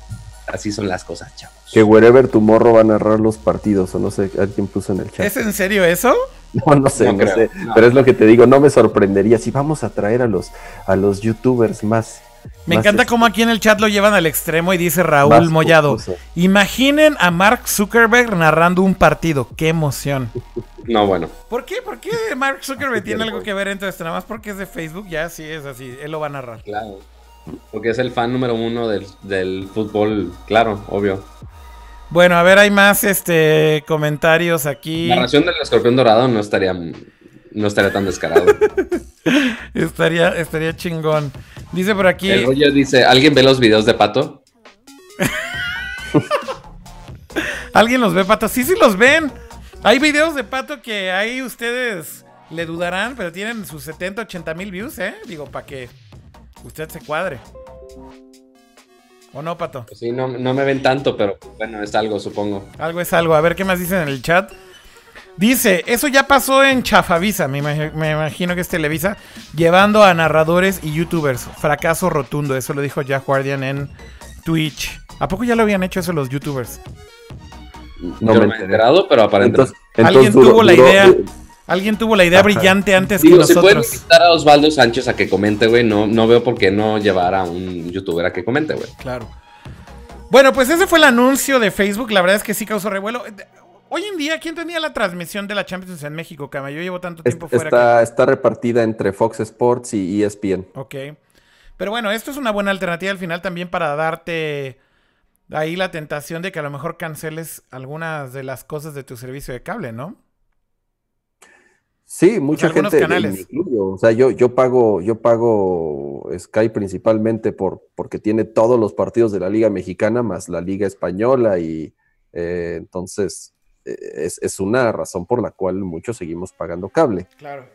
así son las cosas, chavos. Que Wherever Tomorrow va a narrar los partidos, o no sé, alguien puso en el chat. ¿Es en serio eso? No, no sé, No no, creo, sé. no. Pero es lo que te digo, no me sorprendería si vamos a traer a los, a los youtubers más. Me más, encanta cómo aquí en el chat lo llevan al extremo y dice Raúl Mollado. Imaginen a Mark Zuckerberg narrando un partido. ¡Qué emoción! No, bueno, ¿Por qué? ¿Por qué Mark Zuckerberg tiene algo que ver en todo esto? Nada más porque es de Facebook, ya sí es así. Él lo va a narrar. claro. Porque es el fan número uno del, del fútbol, claro, obvio. Bueno, a ver, hay más este comentarios aquí. Narración del escorpión dorado no estaría, no estaría tan descarado. Estaría, estaría chingón. Dice por aquí. El rollo dice, ¿alguien ve los videos de Pato? ¿Alguien los ve, Pato? Sí, sí los ven. Hay videos de Pato que ahí ustedes le dudarán, pero tienen sus 70, 80 mil views, ¿eh? Digo, para que usted se cuadre. ¿O no, Pato? Pues sí, no, no me ven tanto, pero bueno, es algo, supongo. Algo es algo. A ver qué más dicen en el chat. Dice, eso ya pasó en Chafavisa, me, imag- me imagino que es Televisa, llevando a narradores y youtubers. Fracaso rotundo, eso lo dijo Jack Guardian en Twitch. ¿A poco ya lo habían hecho eso los youtubers? No Yo me me he enterado, pero aparentemente. Alguien tuvo la idea. Alguien tuvo la idea Ajá. brillante antes que Digo, si pueden nosotros. invitar a Osvaldo Sánchez a que comente, güey, no, no veo por qué no llevar a un youtuber a que comente, güey. Claro. Bueno, pues ese fue el anuncio de Facebook. La verdad es que sí causó revuelo. Hoy en día, ¿quién tenía la transmisión de la Champions en México, Cama? Yo llevo tanto tiempo fuera está, está repartida entre Fox Sports y ESPN. Ok. Pero bueno, esto es una buena alternativa al final también para darte ahí la tentación de que a lo mejor canceles algunas de las cosas de tu servicio de cable, ¿no? Sí, mucha algunos gente, canales. me incluyo. O sea, yo, yo pago, yo pago Sky principalmente por, porque tiene todos los partidos de la Liga Mexicana más la Liga Española y eh, entonces es, es una razón por la cual muchos seguimos pagando cable. Claro.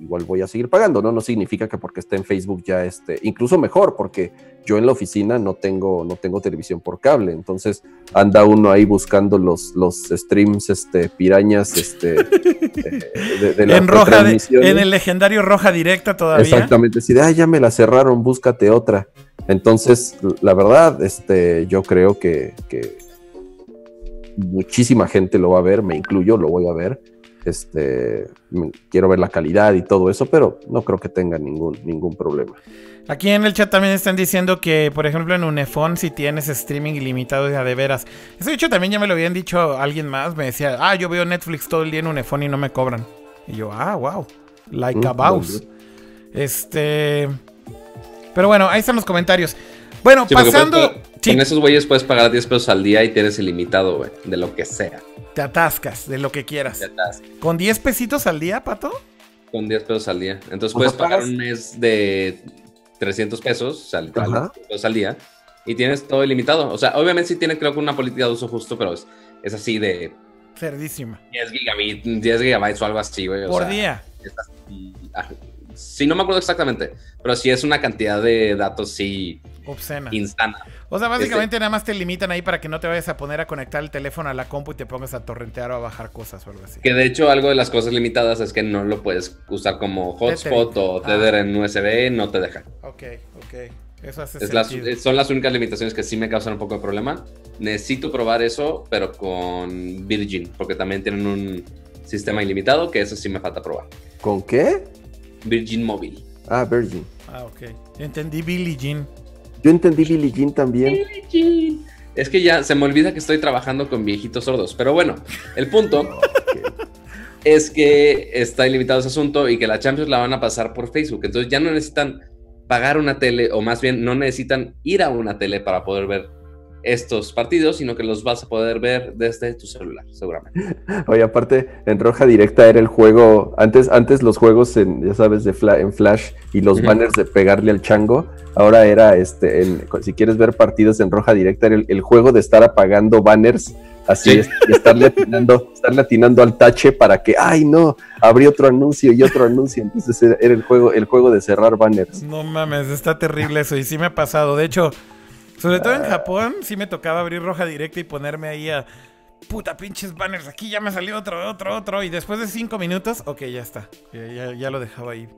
igual voy a seguir pagando, ¿no? No significa que porque esté en Facebook ya esté, incluso mejor, porque yo en la oficina no tengo, no tengo televisión por cable, entonces anda uno ahí buscando los, los streams, este, pirañas, este, eh, de, de las En roja, de- en el legendario roja directa todavía. Exactamente, si de, ah, ya me la cerraron, búscate otra. Entonces, la verdad, este, yo creo que, que muchísima gente lo va a ver, me incluyo, lo voy a ver. Este, quiero ver la calidad y todo eso, pero no creo que tenga ningún, ningún problema. Aquí en el chat también están diciendo que, por ejemplo, en Unefon, si tienes streaming ilimitado de a de veras. Eso de hecho también ya me lo habían dicho alguien más. Me decía, ah, yo veo Netflix todo el día en Unefon y no me cobran. Y yo, ah, wow. Like a Mm, mouse. Este. Pero bueno, ahí están los comentarios. Bueno, Sí, pasando. puedes- Sí, Con esos güeyes puedes pagar 10 pesos al día y tienes ilimitado, güey, de lo que sea. te atascas de lo que quieras. Ya estás. ¿Con 10 pesitos al día, pato? Con 10 pesos al día. Entonces puedes pagar un mes de 300 pesos, o sea, literal, pesos al día, y tienes todo ilimitado. O sea, obviamente sí tiene creo que una política de uso justo, pero es, es así de Cerdísima. 10 gigabytes, 10 gigabytes o algo así, güey. o Por sea, día. así, ah, Sí, no me acuerdo exactamente, pero sí es una cantidad de datos, sí, Obscena. insana. O sea, básicamente Este- nada más te limitan ahí para que no te vayas a poner a conectar el teléfono a la compu y te pongas a torrentear o a bajar cosas o algo así. Que de hecho, algo de las cosas limitadas es que no lo puedes usar como hotspot o Ah. Tether en USB, no te dejan. Ok, ok. Eso hace Es las- son las únicas limitaciones que sí me causan un poco de problema. Necesito probar eso, pero con Virgin, porque también tienen un sistema ilimitado, que eso sí me falta probar. ¿Con qué? Virgin Mobile. Ah, Virgin. Ah, ok. Entendí Billie Jean. Yo entendí Billie Jean también. Es que ya se me olvida que estoy trabajando con viejitos sordos. Pero bueno, el punto es que está ilimitado ese asunto y que la Champions la van a pasar por Facebook. Entonces ya no necesitan pagar una tele, o más bien no necesitan ir a una tele para poder ver estos partidos, sino que los vas a poder ver desde tu celular, seguramente. Oye, aparte, en roja directa era el juego. Antes, antes los juegos en, ya sabes, de fla- en Flash y los banners de pegarle al chango. Ahora era este, en- si quieres ver partidos en roja directa, era el, el juego de estar apagando banners. Así Sí. es, y estarle atinando, estarle atinando al tache para que, ay no, abrí otro anuncio y otro anuncio. Entonces era, era el juego, el juego de cerrar banners. No mames, está terrible eso. Y sí me ha pasado. De hecho, Sobre todo en Japón, sí me tocaba abrir roja directa y ponerme ahí a. Puta, pinches banners, aquí ya me salió otro, otro, otro. Y después de cinco minutos, ok, ya está. Ya, ya- ya lo dejaba ahí.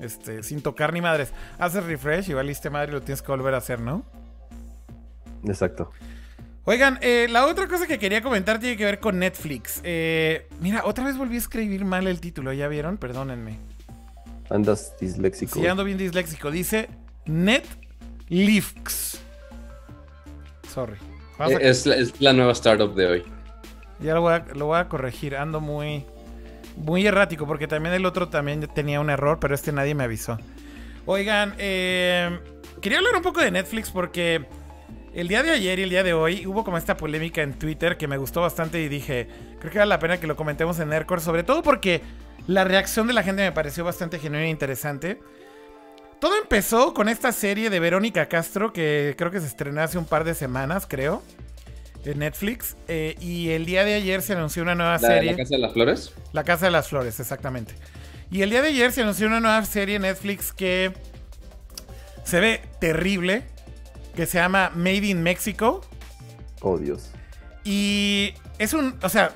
Este, sin tocar ni madres. Haces refresh y valiste madre y lo tienes que volver a hacer, ¿no? Exacto. Oigan, eh, la otra cosa que quería comentar tiene que ver con Netflix. Eh, mira, otra vez volví a escribir mal el título, ¿ya vieron? Perdónenme. Andas disléxico. Sí, ando bien disléxico. Dice Netflix. Sorry. Vamos a- Eh, Es, la- es la nueva startup de hoy. Ya lo voy, a, lo voy a corregir. Ando muy, muy errático porque también el otro también tenía un error, pero este nadie me avisó. Oigan, eh, quería hablar un poco de Netflix porque el día de ayer y el día de hoy hubo como esta polémica en Twitter que me gustó bastante y dije, creo que vale la pena que lo comentemos en Nerdcore, sobre todo porque la reacción de la gente me pareció bastante genuina e interesante. Todo empezó con esta serie de Verónica Castro que creo que se estrenó hace un par de semanas, creo, en Netflix. eh, y el día de ayer se anunció una nueva La, serie. la Casa de las Flores. La Casa de las Flores, exactamente. Y el día de ayer se anunció una nueva serie en Netflix que se ve terrible, que se llama Made in Mexico. Oh, Dios. Y es un, o sea,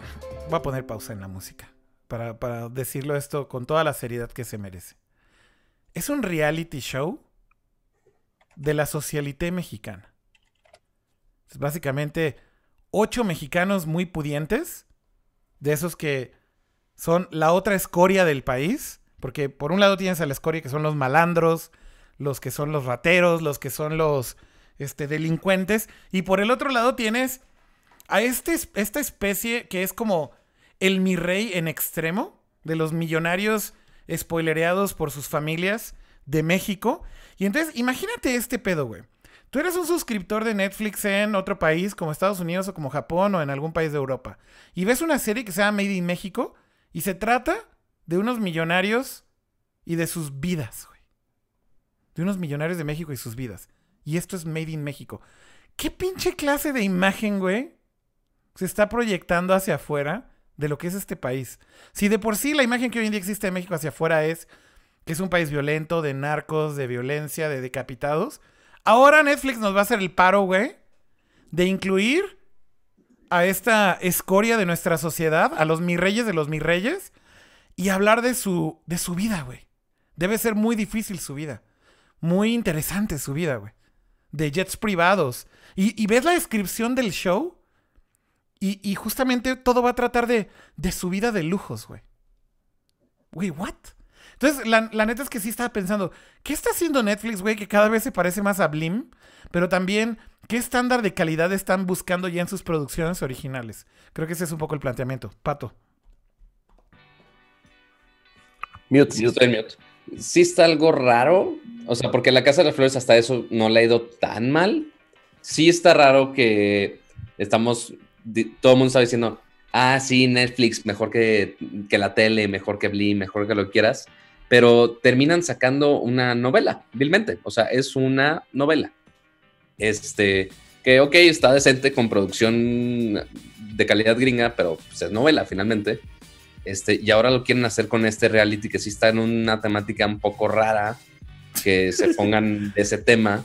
voy a poner pausa en la música para, para decirlo esto con toda la seriedad que se merece. Es un reality show de la socialité mexicana. Es básicamente ocho mexicanos muy pudientes, de esos que son la otra escoria del país, porque por un lado tienes a la escoria que son los malandros, los que son los rateros, los que son los este, delincuentes, y por el otro lado tienes a este, esta especie que es como el mi rey en extremo, de los millonarios spoilereados por sus familias de México. Y entonces, imagínate este pedo, güey. Tú eres un suscriptor de Netflix en otro país, como Estados Unidos o como Japón o en algún país de Europa, y ves una serie que se llama Made in México y se trata de unos millonarios y de sus vidas, güey. De unos millonarios de México y sus vidas. Y esto es Made in México. ¿Qué pinche clase de imagen, güey? Se está proyectando hacia afuera de lo que es este país. Si de por sí la imagen que hoy en día existe de México hacia afuera es que es un país violento, de narcos, de violencia, de decapitados, ahora Netflix nos va a hacer el paro, güey, de incluir a esta escoria de nuestra sociedad, a los mis reyes de los mis reyes, y hablar de su, de su vida, güey. Debe ser muy difícil su vida. Muy interesante su vida, güey. De jets privados. Y, y ves la descripción del show. Y, justamente todo va a tratar de, de su vida de lujos, güey. Güey, ¿what? Entonces, la, la neta es que sí estaba pensando, ¿qué está haciendo Netflix, güey? Que cada vez se parece más a Blim. Pero también, ¿qué estándar de calidad están buscando ya en sus producciones originales? Creo que ese es un poco el planteamiento. Pato. Mute, mute. estoy mute. Sí está algo raro. O sea, porque la Casa de las Flores hasta eso no le ha ido tan mal. Sí está raro que estamos. Todo el mundo está diciendo. Ah, sí, Netflix, mejor que, que la tele, mejor que Blim, mejor que lo que quieras. Pero terminan sacando una novela, vilmente. O sea, es una novela. Este. Que, ok, está decente con producción de calidad gringa, pero pues, es novela finalmente. Este, y ahora lo quieren hacer con este reality que sí está en una temática un poco rara, que se pongan de ese tema.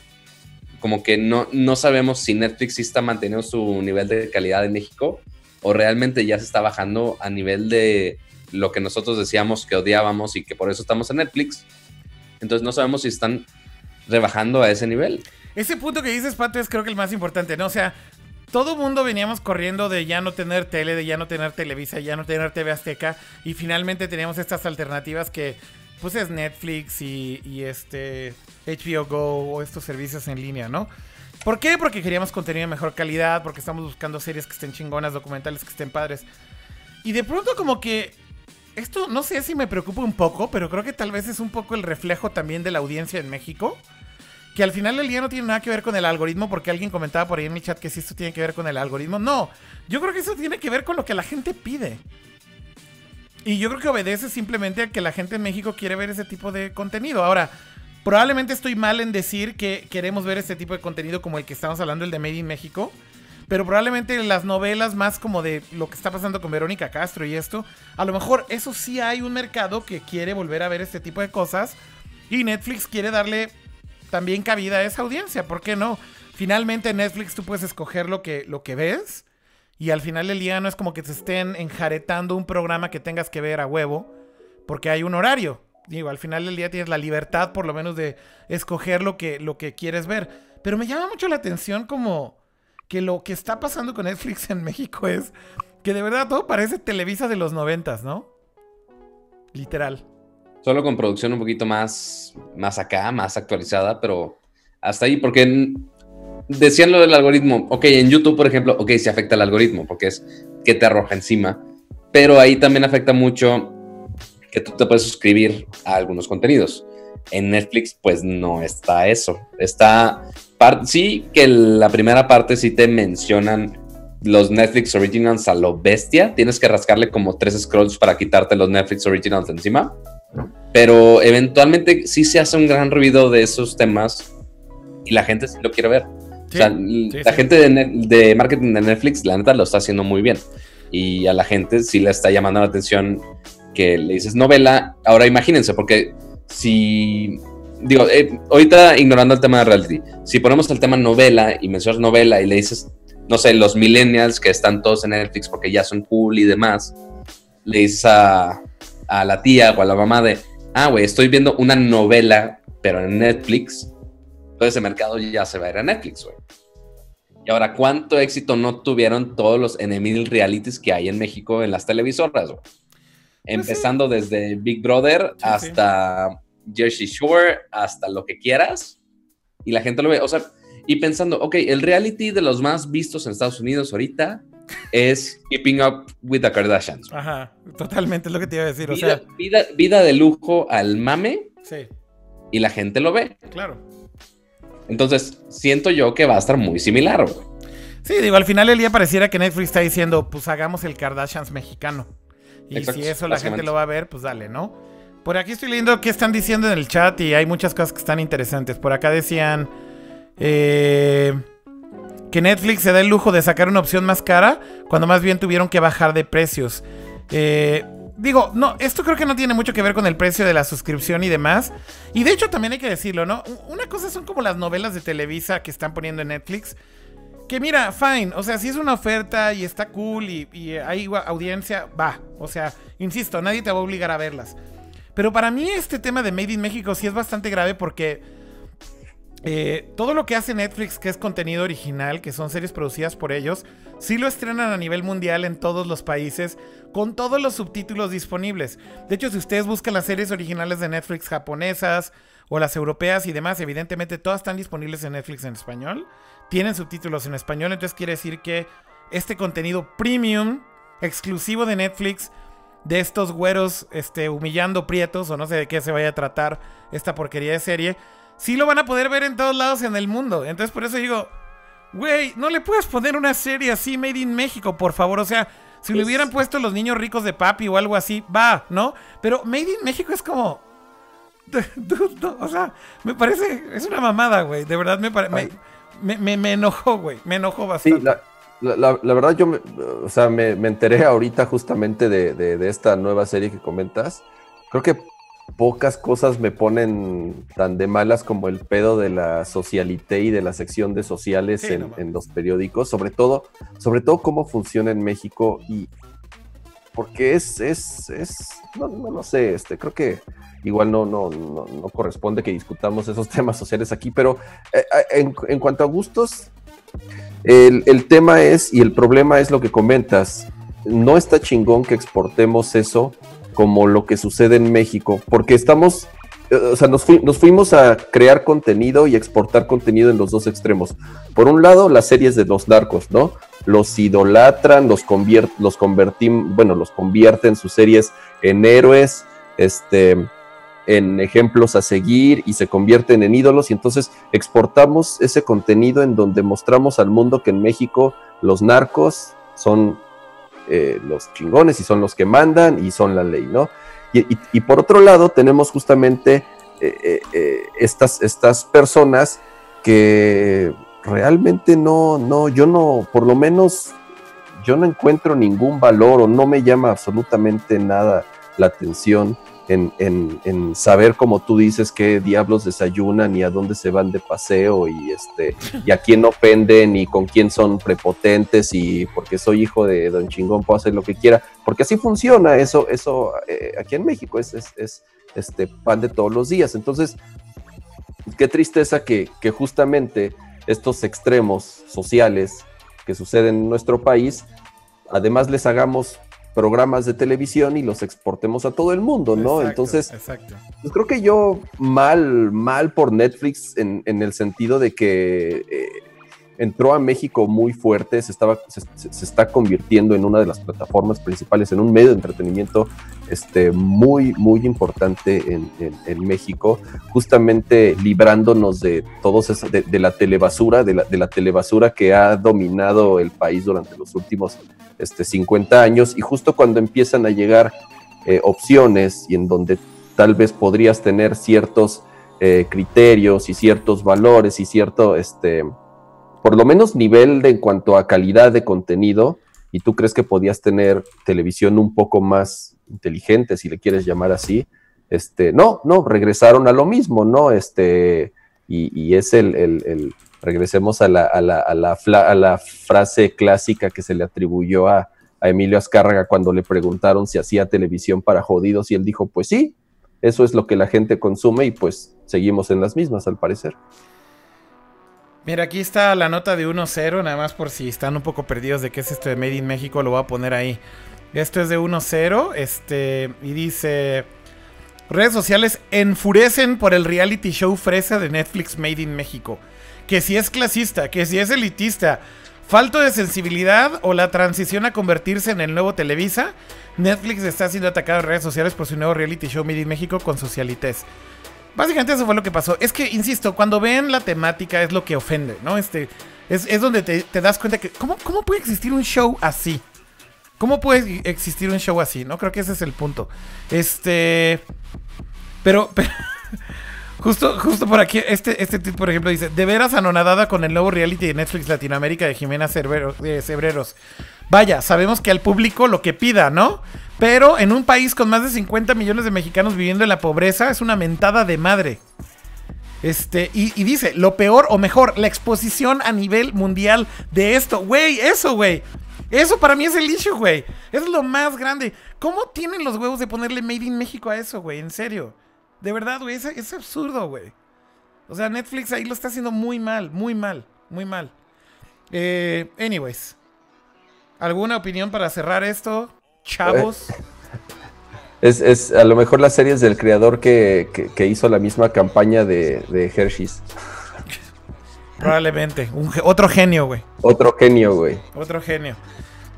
Como que no, no sabemos si Netflix sí está manteniendo su nivel de calidad en México o realmente ya se está bajando a nivel de lo que nosotros decíamos que odiábamos y que por eso estamos en Netflix. Entonces no sabemos si están rebajando a ese nivel. Ese punto que dices, Pato, es creo que el más importante, ¿no? O sea, todo mundo veníamos corriendo de ya no tener tele, de ya no tener Televisa, ya no tener TV Azteca, y finalmente teníamos estas alternativas que, pues, es Netflix y, este HBO Go o estos servicios en línea, ¿no? ¿Por qué? Porque queríamos contenido de mejor calidad, porque estamos buscando series que estén chingonas, documentales que estén padres. Y de pronto como que esto no sé si me preocupa un poco, pero creo que tal vez es un poco el reflejo también de la audiencia en México. Que al final del día no tiene nada que ver con el algoritmo, porque alguien comentaba por ahí en mi chat que si esto tiene que ver con el algoritmo. No, yo creo que eso tiene que ver con lo que la gente pide. Y yo creo que obedece simplemente a que la gente en México quiere ver ese tipo de contenido. Ahora, probablemente estoy mal en decir que queremos ver este tipo de contenido como el que estamos hablando, el de Made in México. Pero probablemente las novelas más como de lo que está pasando con Verónica Castro y esto, a lo mejor eso sí hay un mercado que quiere volver a ver este tipo de cosas y Netflix quiere darle también cabida a esa audiencia, ¿por qué no? finalmente en Netflix tú puedes escoger lo que, lo que ves y al final del día no es como que te estén enjaretando un programa que tengas que ver a huevo porque hay un horario. Digo, al final del día tienes la libertad por lo menos de escoger lo que, lo que quieres ver. Pero me llama mucho la atención como que lo que está pasando con Netflix en México es que de verdad todo parece Televisa de los noventas, ¿no? Literal. Solo con producción un poquito más, más acá, más actualizada, pero hasta ahí, porque decían lo del algoritmo. Ok, en YouTube, por ejemplo, ok, se afecta el algoritmo, porque es que te arroja encima. Pero ahí también afecta mucho que tú te puedes suscribir a algunos contenidos. En Netflix, pues no está eso. Está. sí, que la primera parte sí te mencionan los Netflix Originals a lo bestia. Tienes que rascarle como tres scrolls para quitarte los Netflix Originals encima. Pero eventualmente sí se hace un gran ruido de esos temas y la gente sí lo quiere ver. Sí, o sea, sí, la sí. gente de marketing de Netflix, la neta, lo está haciendo muy bien. Y a la gente sí le está llamando la atención que le dices novela. Ahora imagínense, porque si. Digo, eh, ahorita ignorando el tema de reality, si ponemos el tema novela y mencionas novela y le dices, no sé, los millennials que están todos en Netflix porque ya son cool y demás, le dices a, a la tía o a la mamá de, ah, güey, estoy viendo una novela, pero en Netflix, todo ese mercado ya se va a ir a Netflix, güey. Y ahora, ¿cuánto éxito no tuvieron todos los enemigos realities que hay en México en las televisoras, güey? Empezando desde Big Brother sí. hasta Jersey Shore, hasta lo que quieras. Y la gente lo ve, o sea, y pensando, ok, el reality de los más vistos en Estados Unidos ahorita es Keeping Up with the Kardashians. Ajá, totalmente es lo que te iba a decir. O vida, sea, vida, vida de lujo al mame sí, y la gente lo ve. claro. Entonces, siento yo que va a estar muy similar, güey. Sí, digo, al final del día pareciera que Netflix está diciendo, pues hagamos el Kardashians mexicano. Y Exacto, si eso la gente lo va a ver, pues dale, ¿no? Por aquí estoy leyendo qué están diciendo en el chat y hay muchas cosas que están interesantes. Por acá decían eh, que Netflix se da el lujo de sacar una opción más cara cuando más bien tuvieron que bajar de precios. Eh, digo, no, esto creo que no tiene mucho que ver con el precio de la suscripción y demás. Y de hecho también hay que decirlo, ¿no? Una cosa son como las novelas de Televisa que están poniendo en Netflix. Que mira, fine, o sea, si es una oferta y está cool y, y hay audiencia, va. O sea, insisto, nadie te va a obligar a verlas. Pero para mí este tema de Made in México sí es bastante grave porque eh, todo lo que hace Netflix, que es contenido original, que son series producidas por ellos, sí lo estrenan a nivel mundial en todos los países con todos los subtítulos disponibles. De hecho, si ustedes buscan las series originales de Netflix japonesas o las europeas y demás, evidentemente todas están disponibles en Netflix en español. Tienen subtítulos en español, entonces quiere decir que este contenido premium, exclusivo de Netflix, de estos güeros este, humillando prietos, o no sé de qué se vaya a tratar esta porquería de serie, sí lo van a poder ver en todos lados en el mundo. Entonces por eso digo, güey, no le puedes poner una serie así made in México, por favor. O sea, si le hubieran puesto los niños ricos de papi o algo así, va, ¿no? Pero made in México es como... O sea, me parece, es una mamada, güey. De verdad me, pare- me, me, me- me enojó, güey. Me enojó Sí, bastante. la, la- la- la verdad yo me, o sea, me, me enteré ahorita justamente de, de- de esta nueva serie que comentas. Creo que pocas cosas me ponen tan de malas como el pedo de la socialité y de la sección de sociales Sí, en, los periódicos, sobre todo, sobre todo cómo funciona en México y porque es, es, es, no, no sé, este, creo que igual no, no, no, no corresponde que discutamos esos temas sociales aquí, pero eh, eh, en, en cuanto a gustos, el, el tema es, y el problema es lo que comentas, no está chingón que exportemos eso como lo que sucede en México, porque estamos, eh, o sea, nos, fui- nos fuimos a crear contenido y exportar contenido en los dos extremos. Por un lado, las series de los narcos, ¿no? Los idolatran, los, los convertim, bueno, los convierten sus series en héroes, este, en ejemplos a seguir y se convierten en ídolos y entonces exportamos ese contenido en donde mostramos al mundo que en México los narcos son eh, los chingones y son los que mandan y son la ley, ¿no? Y, por otro lado tenemos justamente eh, eh, estas, estas personas que realmente no, no, yo no, por lo menos yo no encuentro ningún valor o no me llama absolutamente nada la atención en, en- en saber, como tú dices, qué diablos desayunan y a dónde se van de paseo y este y a quién ofenden y con quién son prepotentes y porque soy hijo de Don Chingón puedo hacer lo que quiera, porque así funciona eso, eso eh, aquí en México es, es, es, este pan de todos los días. Entonces, qué tristeza que, que justamente estos extremos sociales que suceden en nuestro país, además les hagamos programas de televisión y los exportemos a todo el mundo, ¿no? Exacto, Entonces, Exacto. pues creo que yo mal, mal por Netflix en, en el sentido de que eh, entró a México muy fuerte, se, estaba, se, está convirtiendo en una de las plataformas principales, en un medio de entretenimiento este, muy, muy importante en, en- México, justamente librándonos de todos esos, de, de la telebasura, de la, de la telebasura que ha dominado el país durante los últimos este, 50 años, y justo cuando empiezan a llegar eh, opciones y en donde tal vez podrías tener ciertos eh, criterios y ciertos valores y cierto, este, por lo menos nivel de en cuanto a calidad de contenido, y tú crees que podías tener televisión un poco más inteligente, si le quieres llamar así, este, no, no, regresaron a lo mismo, ¿no? Este, y, es el, el- regresemos a la, a, la, a, la a la frase clásica que se le atribuyó a, a Emilio Azcárraga cuando le preguntaron si hacía televisión para jodidos y él dijo, pues sí, eso es lo que la gente consume y pues seguimos en las mismas al parecer. Mira, aquí está la nota de 1-0, nada más por si están un poco perdidos de qué es esto de Made in México, lo voy a poner ahí. Esto es de 1-0, este, y dice... Redes sociales enfurecen por el reality show fresa de Netflix Made in México. Que si es clasista, que si es elitista, falto de sensibilidad o la transición a convertirse en el nuevo Televisa, Netflix está siendo atacado en redes sociales por su nuevo reality show Made in México con socialites. Básicamente eso fue lo que pasó. Es que, insisto, cuando ven la temática es lo que ofende, ¿no? Este, es, es donde te, das cuenta que, ¿cómo, ¿cómo puede existir un show así? ¿Cómo puede existir un show así? No creo que ese es el punto. Este. Pero. justo, justo por aquí, este, este por ejemplo, dice: De veras anonadada con el nuevo reality de Netflix Latinoamérica de Jimena Cerbero- eh, Cebreros. Vaya, sabemos que al público lo que pida, ¿no? Pero en un país con más de 50 millones de mexicanos viviendo en la pobreza es una mentada de madre. Este, y, dice, lo peor o mejor, la exposición a nivel mundial de esto. Güey, eso, güey. Eso para mí es el issue, güey. Es lo más grande. ¿Cómo tienen los huevos de ponerle Made in México a eso, güey? En serio. De verdad, güey. Es, es absurdo, güey. O sea, Netflix ahí lo está haciendo muy mal, muy mal, muy mal. Eh, anyways. ¿Alguna opinión para cerrar esto? Chavos. Es, es a lo mejor las series del creador que, que- que hizo la misma campaña de, de Hershey's. Probablemente. Un otro genio, güey. Otro genio, güey. Otro genio.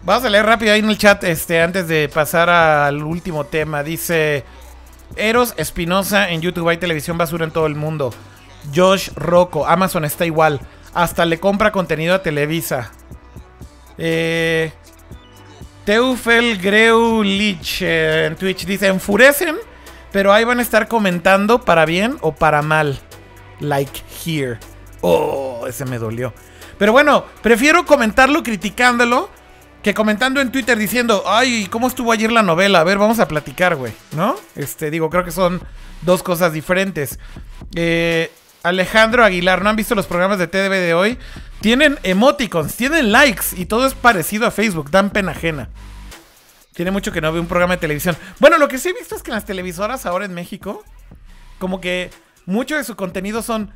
Vamos a leer rápido ahí en el chat, este, antes de pasar al último tema. Dice Eros Espinosa en YouTube hay televisión basura en todo el mundo. Josh Rocco, Amazon está igual. Hasta le compra contenido a Televisa. Eh, Teufel Greulich eh, en Twitch dice: Enfurecen, pero ahí van a estar comentando para bien o para mal. Like here. Oh, ese me dolió. Pero bueno, prefiero comentarlo criticándolo que comentando en Twitter diciendo, ay, ¿cómo estuvo ayer la novela? A ver, vamos a platicar, güey, ¿no? Este, digo, creo que son dos cosas diferentes. Eh, Alejandro Aguilar, ¿no han visto los programas de TDB de hoy? Tienen emoticons, tienen likes y todo es parecido a Facebook, dan pena ajena. Tiene mucho que no veo un programa de televisión. Bueno, lo que sí he visto es que en las televisoras ahora en México, como que mucho de su contenido son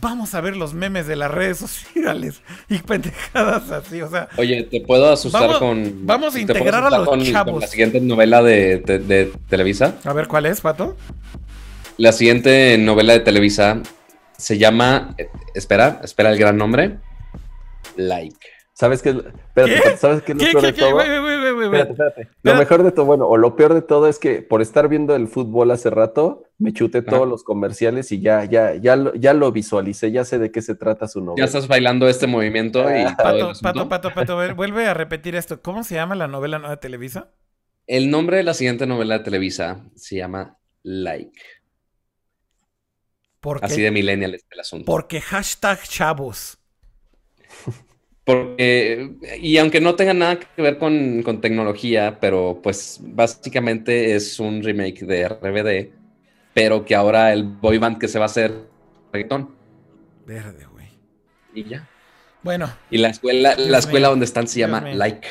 vamos a ver los memes de las redes sociales y pendejadas así, o sea, Oye, ¿te puedo asustar Vamos- con. vamos a ¿te puedo integrar a los con- chavos. con la siguiente novela de, de- de Televisa. a ver cuál es, Pato. La siguiente novela de Televisa se llama. Espera, espera el gran nombre. Like. ¿Sabes qué? es- Espérate, ¿Qué? ¿sabes qué es lo ¿Qué, peor qué, de qué? todo? Espérate, espérate. Lo mejor de todo, bueno, o lo peor de todo es que por estar viendo el fútbol hace rato, me chuté todos los comerciales y ya, ya, ya lo, ya lo visualicé, ya sé de qué se trata su Ya novela. estás bailando este movimiento y todo el Pato, pato, pato, pato, ver, vuelve a repetir esto. ¿Cómo se llama la novela nueva de Televisa? El nombre de la siguiente novela de Televisa se llama Like. Porque, Así de millennial es el asunto. porque hashtag chavos. Porque, y aunque no tenga nada que ver con, con tecnología, pero pues básicamente es un remake de RBD, pero que ahora el boy band que se va a hacer reggaetón. Verde, güey. Y ya. Bueno, Y la escuela, Dios la escuela mío. donde están se Dios llama mío. Like,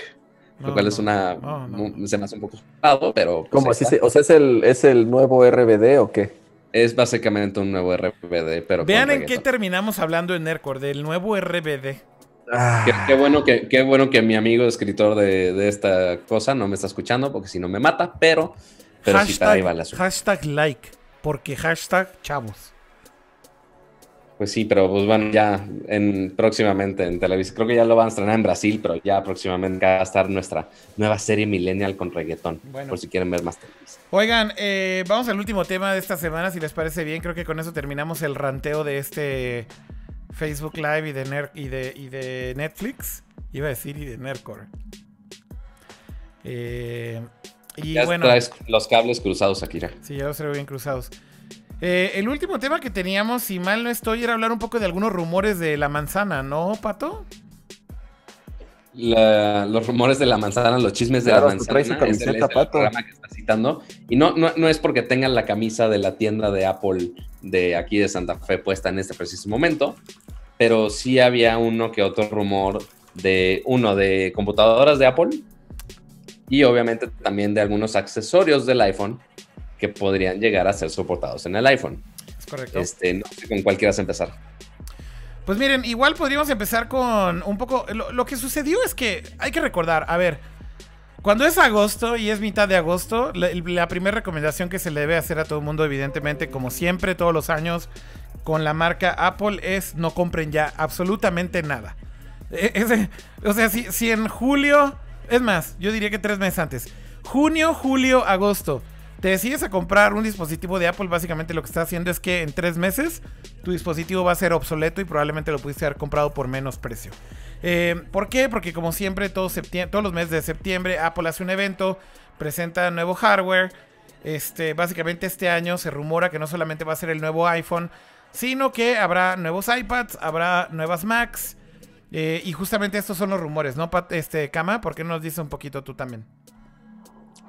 no, lo cual es una, no, no, mu- no. se me hace un poco complicado, pero pues, ¿Cómo así? se- o sea, ¿es el, ¿es el nuevo RBD o qué? Es básicamente un nuevo RBD, pero Vean en qué terminamos hablando en Nerdcore, del nuevo RBD. Ah, Qué, qué bueno que, qué bueno que mi amigo escritor de, de esta cosa no me está escuchando, porque si no me mata, pero, pero sí para ahí va el asunto. hashtag like, porque hashtag chavos. Pues sí, pero pues bueno, ya en, próximamente en televisión, creo que ya lo van a estrenar en Brasil, pero ya próximamente va a estar nuestra nueva serie Millennial con reggaetón, Bueno. por si quieren ver más televisión. Oigan, eh, vamos al último tema de esta semana, si les parece bien. Creo que con eso terminamos el ranteo de este Facebook Live y de, Ner- y de, y de Netflix. Iba a decir y de Nerdcore. Eh, y ya bueno, traes los cables cruzados, Akira. sí, ya los traigo bien cruzados. Eh, el último tema que teníamos, si mal no estoy, era hablar un poco de algunos rumores de la manzana, ¿no, Pato? La- los rumores de la manzana, los chismes de Claro, la manzana. traes su es el- camiseta, es el Pato. programa que está citando. Y no, no, no es porque tengan la camisa de la tienda de Apple de aquí de Santa Fe puesta en este preciso momento, pero sí había uno que otro rumor de uno de computadoras de Apple y obviamente también de algunos accesorios del iPhone que podrían llegar a ser soportados en el iPhone. Es correcto. Este, no sé con cuál quieras empezar. Pues miren, igual podríamos empezar con un poco... Lo, lo que sucedió es que hay que recordar, a ver, cuando es agosto y es mitad de agosto, la, la primera recomendación que se le debe hacer a todo el mundo, evidentemente, como siempre, todos los años, con la marca Apple, es no compren ya absolutamente nada. E- ese- o sea, si, si en julio, es más, yo diría que tres meses antes, junio, julio, agosto, te decides a comprar un dispositivo de Apple, básicamente lo que está haciendo es que en tres meses tu dispositivo va a ser obsoleto y probablemente lo pudiste haber comprado por menos precio. Eh, ¿Por qué? Porque como siempre, todos los meses de septiembre, Apple hace un evento, presenta nuevo hardware. Este, básicamente este año se rumora que no solamente va a ser el nuevo iPhone, sino que habrá nuevos iPads, habrá nuevas Macs. eh, y justamente estos son los rumores, ¿no, este, Kama? ¿Por qué no nos dices un poquito tú también?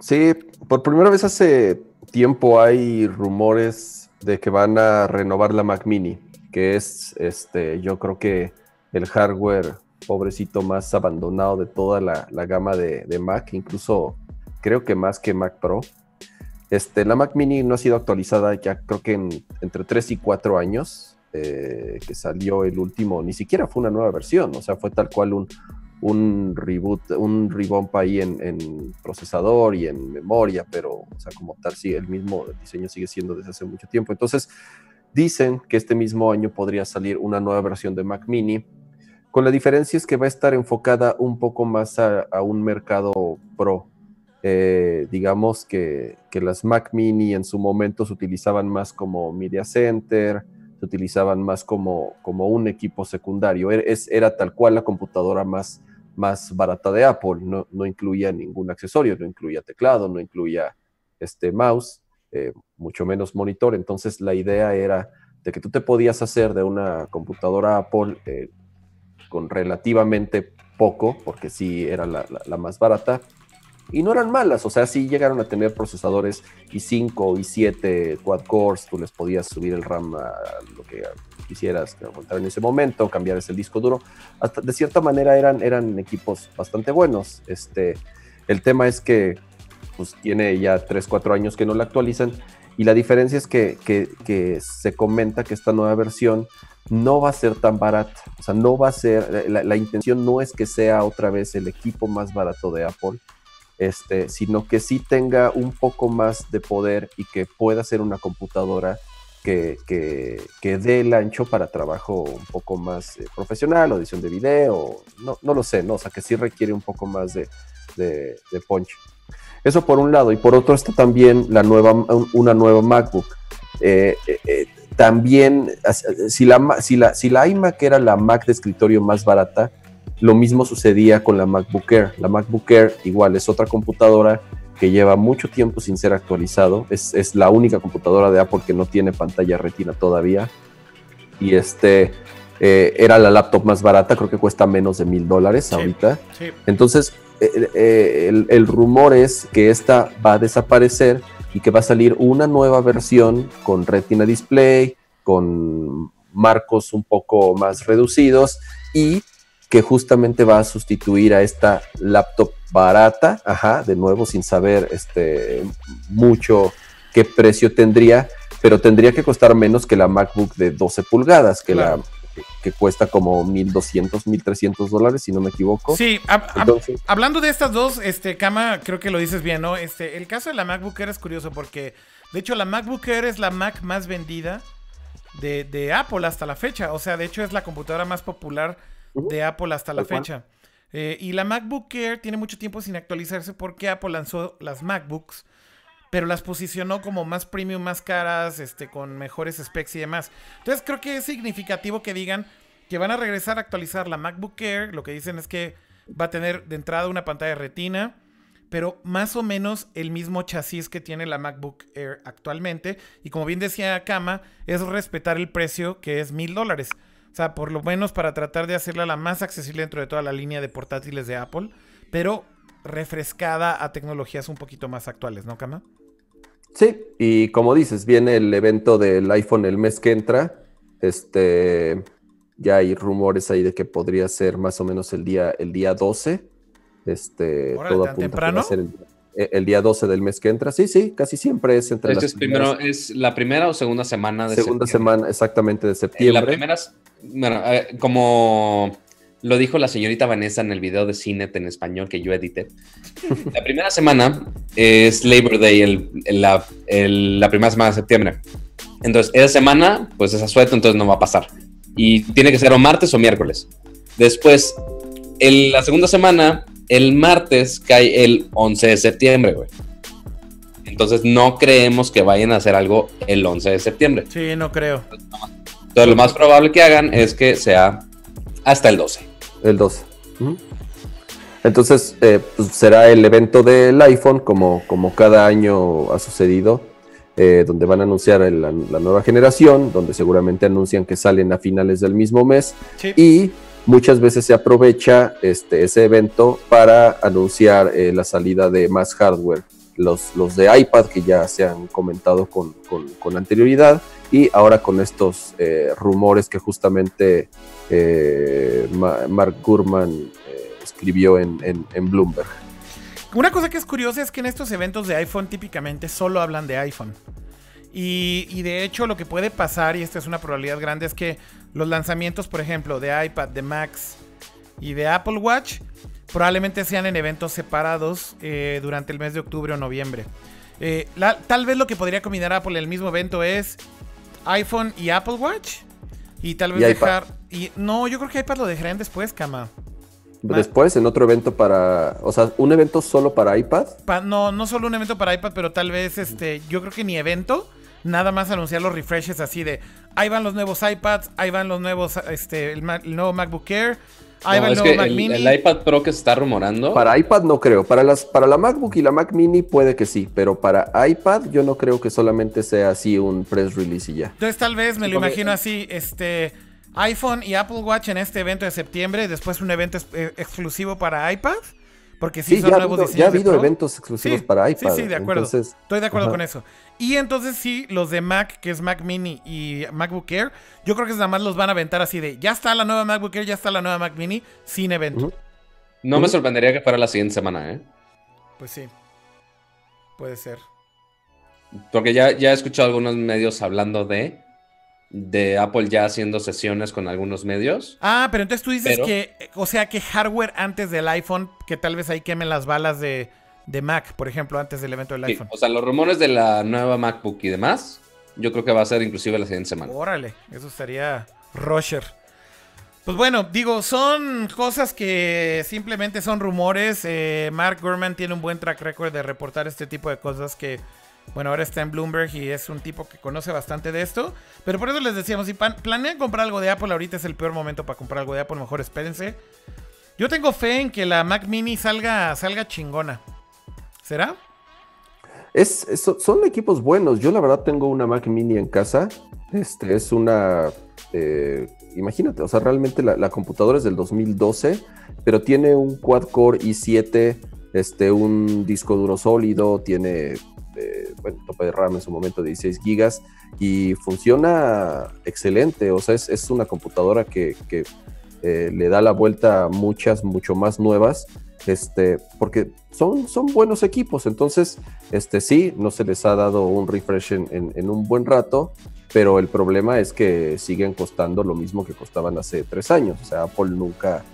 Sí, por primera vez hace tiempo hay rumores de que van a renovar la Mac Mini, que es, este, yo creo que el hardware pobrecito más abandonado de toda la, la gama de, Mac, incluso creo que más que Mac Pro. Este, la Mac Mini no ha sido actualizada ya creo que en- entre 3 y 4 años eh, que salió el último, ni siquiera fue una nueva versión, o sea, fue tal cual un, un reboot, un revamp ahí en, procesador y en memoria, pero, o sea, como tal, sí, el mismo diseño sigue siendo desde hace mucho tiempo. Entonces, dicen que este mismo año podría salir una nueva versión de Mac Mini, con la diferencia es que va a estar enfocada un poco más a, un mercado pro. Eh, digamos que, que las Mac Mini en su momento se utilizaban más como media center, se utilizaban más como, como un equipo secundario. Era, es- era tal cual la computadora más, más barata de Apple. No, no incluía ningún accesorio, no incluía teclado, no incluía este mouse, eh, mucho menos monitor. Entonces la idea era de que tú te podías hacer de una computadora Apple eh, con relativamente poco, porque sí era la, la- la más barata, y no eran malas, o sea, sí llegaron a tener procesadores i5, i7, quad cores, tú les podías subir el RAM a lo que quisieras aguantar en ese momento, cambiar ese disco duro. De cierta manera eran, eran equipos bastante buenos. Este, el tema es que pues, tiene ya 3, 4 años que no la actualizan y la diferencia es que, que- que se comenta que esta nueva versión no va a ser tan barata. O sea, no va a ser, la, la intención no es que sea otra vez el equipo más barato de Apple, este, sino que sí tenga un poco más de poder y que pueda ser una computadora que, que, que dé el ancho para trabajo un poco más eh, profesional edición de video, no, no lo sé, ¿no? O sea, que sí requiere un poco más de, de, punch. Eso por un lado, y por otro está también la nueva, un- una nueva MacBook. Eh, eh, también, si la, si, la, si la iMac era la Mac de escritorio más barata, lo mismo sucedía con la MacBook Air. La MacBook Air igual es otra computadora que lleva mucho tiempo sin ser actualizado. Es, es, la única computadora de Apple que no tiene pantalla retina todavía. Y este, eh, era la laptop más barata, creo que cuesta menos de mil dólares Sí. ahorita. Sí. Entonces, eh, eh, el, el rumor es que esta va a desaparecer y que va a salir una nueva versión con Retina Display, con marcos un poco más reducidos y que justamente va a sustituir a esta laptop barata, ajá, de nuevo sin saber este, mucho qué precio tendría, pero tendría que costar menos que la MacBook de 12 pulgadas, que, Claro. la, que, que cuesta como 1.200, 1.300 dólares, si no me equivoco. Sí, hab- hab- Entonces- hablando de estas dos, este, Kama, creo que lo dices bien, ¿no? Este, el caso de la MacBook Air es curioso porque, de hecho, la MacBook Air es la Mac más vendida de, de Apple hasta la fecha. O sea, de hecho, es la computadora más popular de Apple hasta la fecha. Eh, y la MacBook Air tiene mucho tiempo sin actualizarse porque Apple lanzó las MacBooks, pero las posicionó como más premium, más caras, este, con mejores specs y demás. Entonces creo que es significativo que digan que van a regresar a actualizar la MacBook Air. Lo que dicen es que va a tener de entrada una pantalla retina, pero más o menos el mismo chasis que tiene la MacBook Air actualmente. Y como bien decía Kama, es respetar el precio que es mil dólares. O sea, por lo menos para tratar de hacerla la más accesible dentro de toda la línea de portátiles de Apple, pero refrescada a tecnologías un poquito más actuales, ¿no, Kama? Sí, y como dices, viene el evento del iPhone el mes que entra. Este, ya hay rumores ahí de que podría ser más o menos el día, el día 12. Este, Órale, todo ¿tan apunta que va temprano? a ser el, eh, el día 12 del mes que entra. Sí, sí, casi siempre es entre Esto las es primero, primeras- es la primera o segunda semana de segunda septiembre. semana exactamente de En septiembre. La primera, s- bueno, eh, como lo dijo la señorita Vanessa en el video de Cinet en español que yo edité, la primera semana es Labor Day, el- el- la, el- la primera semana de septiembre. Entonces, esa semana, pues es asueto, entonces no va a pasar. Y tiene que ser o martes o miércoles. Después, la segunda semana, el martes cae el 11 de septiembre, güey. Entonces, no creemos que vayan a hacer algo el 11 de septiembre. Sí, no creo. Entonces, lo más probable que hagan es que sea hasta el 12. El 12. Ujú. Entonces, eh, pues, será el evento del iPhone, como, como cada año ha sucedido, eh, donde van a anunciar el- la, la nueva generación, donde seguramente anuncian que salen a finales del mismo mes, Sí. y muchas veces se aprovecha este, ese evento para anunciar eh, la salida de más hardware. Los, de iPad que ya se han comentado con, anterioridad y ahora con estos eh, rumores que justamente eh, Ma- Mark Gurman eh, escribió en, Bloomberg. Una cosa que es curiosa es que en estos eventos de iPhone típicamente solo hablan de iPhone. Y, y de hecho lo que puede pasar, y esta es una probabilidad grande, es que los lanzamientos, por ejemplo, de iPad, de Max y de Apple Watch, probablemente sean en eventos separados eh, durante el mes de octubre o noviembre. Eh, la- tal vez lo que podría combinar Apple en el mismo evento es iPhone y Apple Watch. Y tal vez Y dejar... Y, no, yo creo que iPad lo dejarían después, Kama. Ma- Después, en otro evento para, o sea, un evento solo para iPad. Pa- no, no solo un evento para iPad, pero tal vez este, yo creo que ni evento, nada más anunciar los refreshes así de ahí van los nuevos iPads, ahí van los nuevos, este, el nuevo MacBook Air, ahí No, va el es nuevo que Mac el, Mini. el iPad Pro que se está rumorando. Para iPad no creo. Para, las, para la MacBook y la Mac Mini puede que sí, pero para iPad yo no creo que solamente sea así un press release y ya. Entonces tal vez me Sí, lo imagino así, este iPhone y Apple Watch en este evento de septiembre, después un evento ex- eh, exclusivo para iPad, porque sí, Sí, son ya ha nuevos habido, ya ha diseños habido eventos exclusivos Sí, para sí, iPad. sí, de acuerdo. Entonces, Estoy de acuerdo ajá. con eso. Y entonces sí, los de Mac, que es Mac Mini y MacBook Air, yo creo que nada más los van a aventar así de, ya está la nueva MacBook Air, ya está la nueva Mac Mini, sin evento. No me sorprendería que fuera la siguiente semana, ¿eh? Pues sí, puede ser. Porque ya, ya he escuchado algunos medios hablando de, de Apple ya haciendo sesiones con algunos medios. Ah, pero entonces tú dices Pero- que, o sea, que hardware antes del iPhone, que tal vez ahí quemen las balas de, de Mac, por ejemplo, antes del evento del Sí, iPhone. o sea, los rumores de la nueva MacBook y demás, yo creo que va a ser inclusive la siguiente semana. Órale, eso estaría Roger. Pues bueno, digo, son cosas que simplemente son rumores. Eh, Mark Gurman tiene un buen track record de reportar este tipo de cosas que, bueno, ahora está en Bloomberg y es un tipo que conoce bastante de esto. Pero por eso les decíamos, si planean comprar algo de Apple, ahorita es el peor momento para comprar algo de Apple, mejor espérense. Yo tengo fe en que la Mac Mini salga, salga chingona. ¿Será? Es, son equipos buenos. Yo la verdad tengo una Mac Mini en casa. Este es una eh, imagínate, o sea, realmente la, computadora es del 2012, pero tiene un quad-core i7, este, un disco duro sólido, tiene, eh, tope de RAM en su momento de 16 gigas y funciona excelente, o sea, es, es una computadora que, que eh, le da la vuelta a muchas, mucho más nuevas, este, porque son, son buenos equipos, entonces, este, sí, no se les ha dado un refresh en, en, un buen rato, pero el problema es que siguen costando lo mismo que costaban hace tres años. O sea, Apple nunca,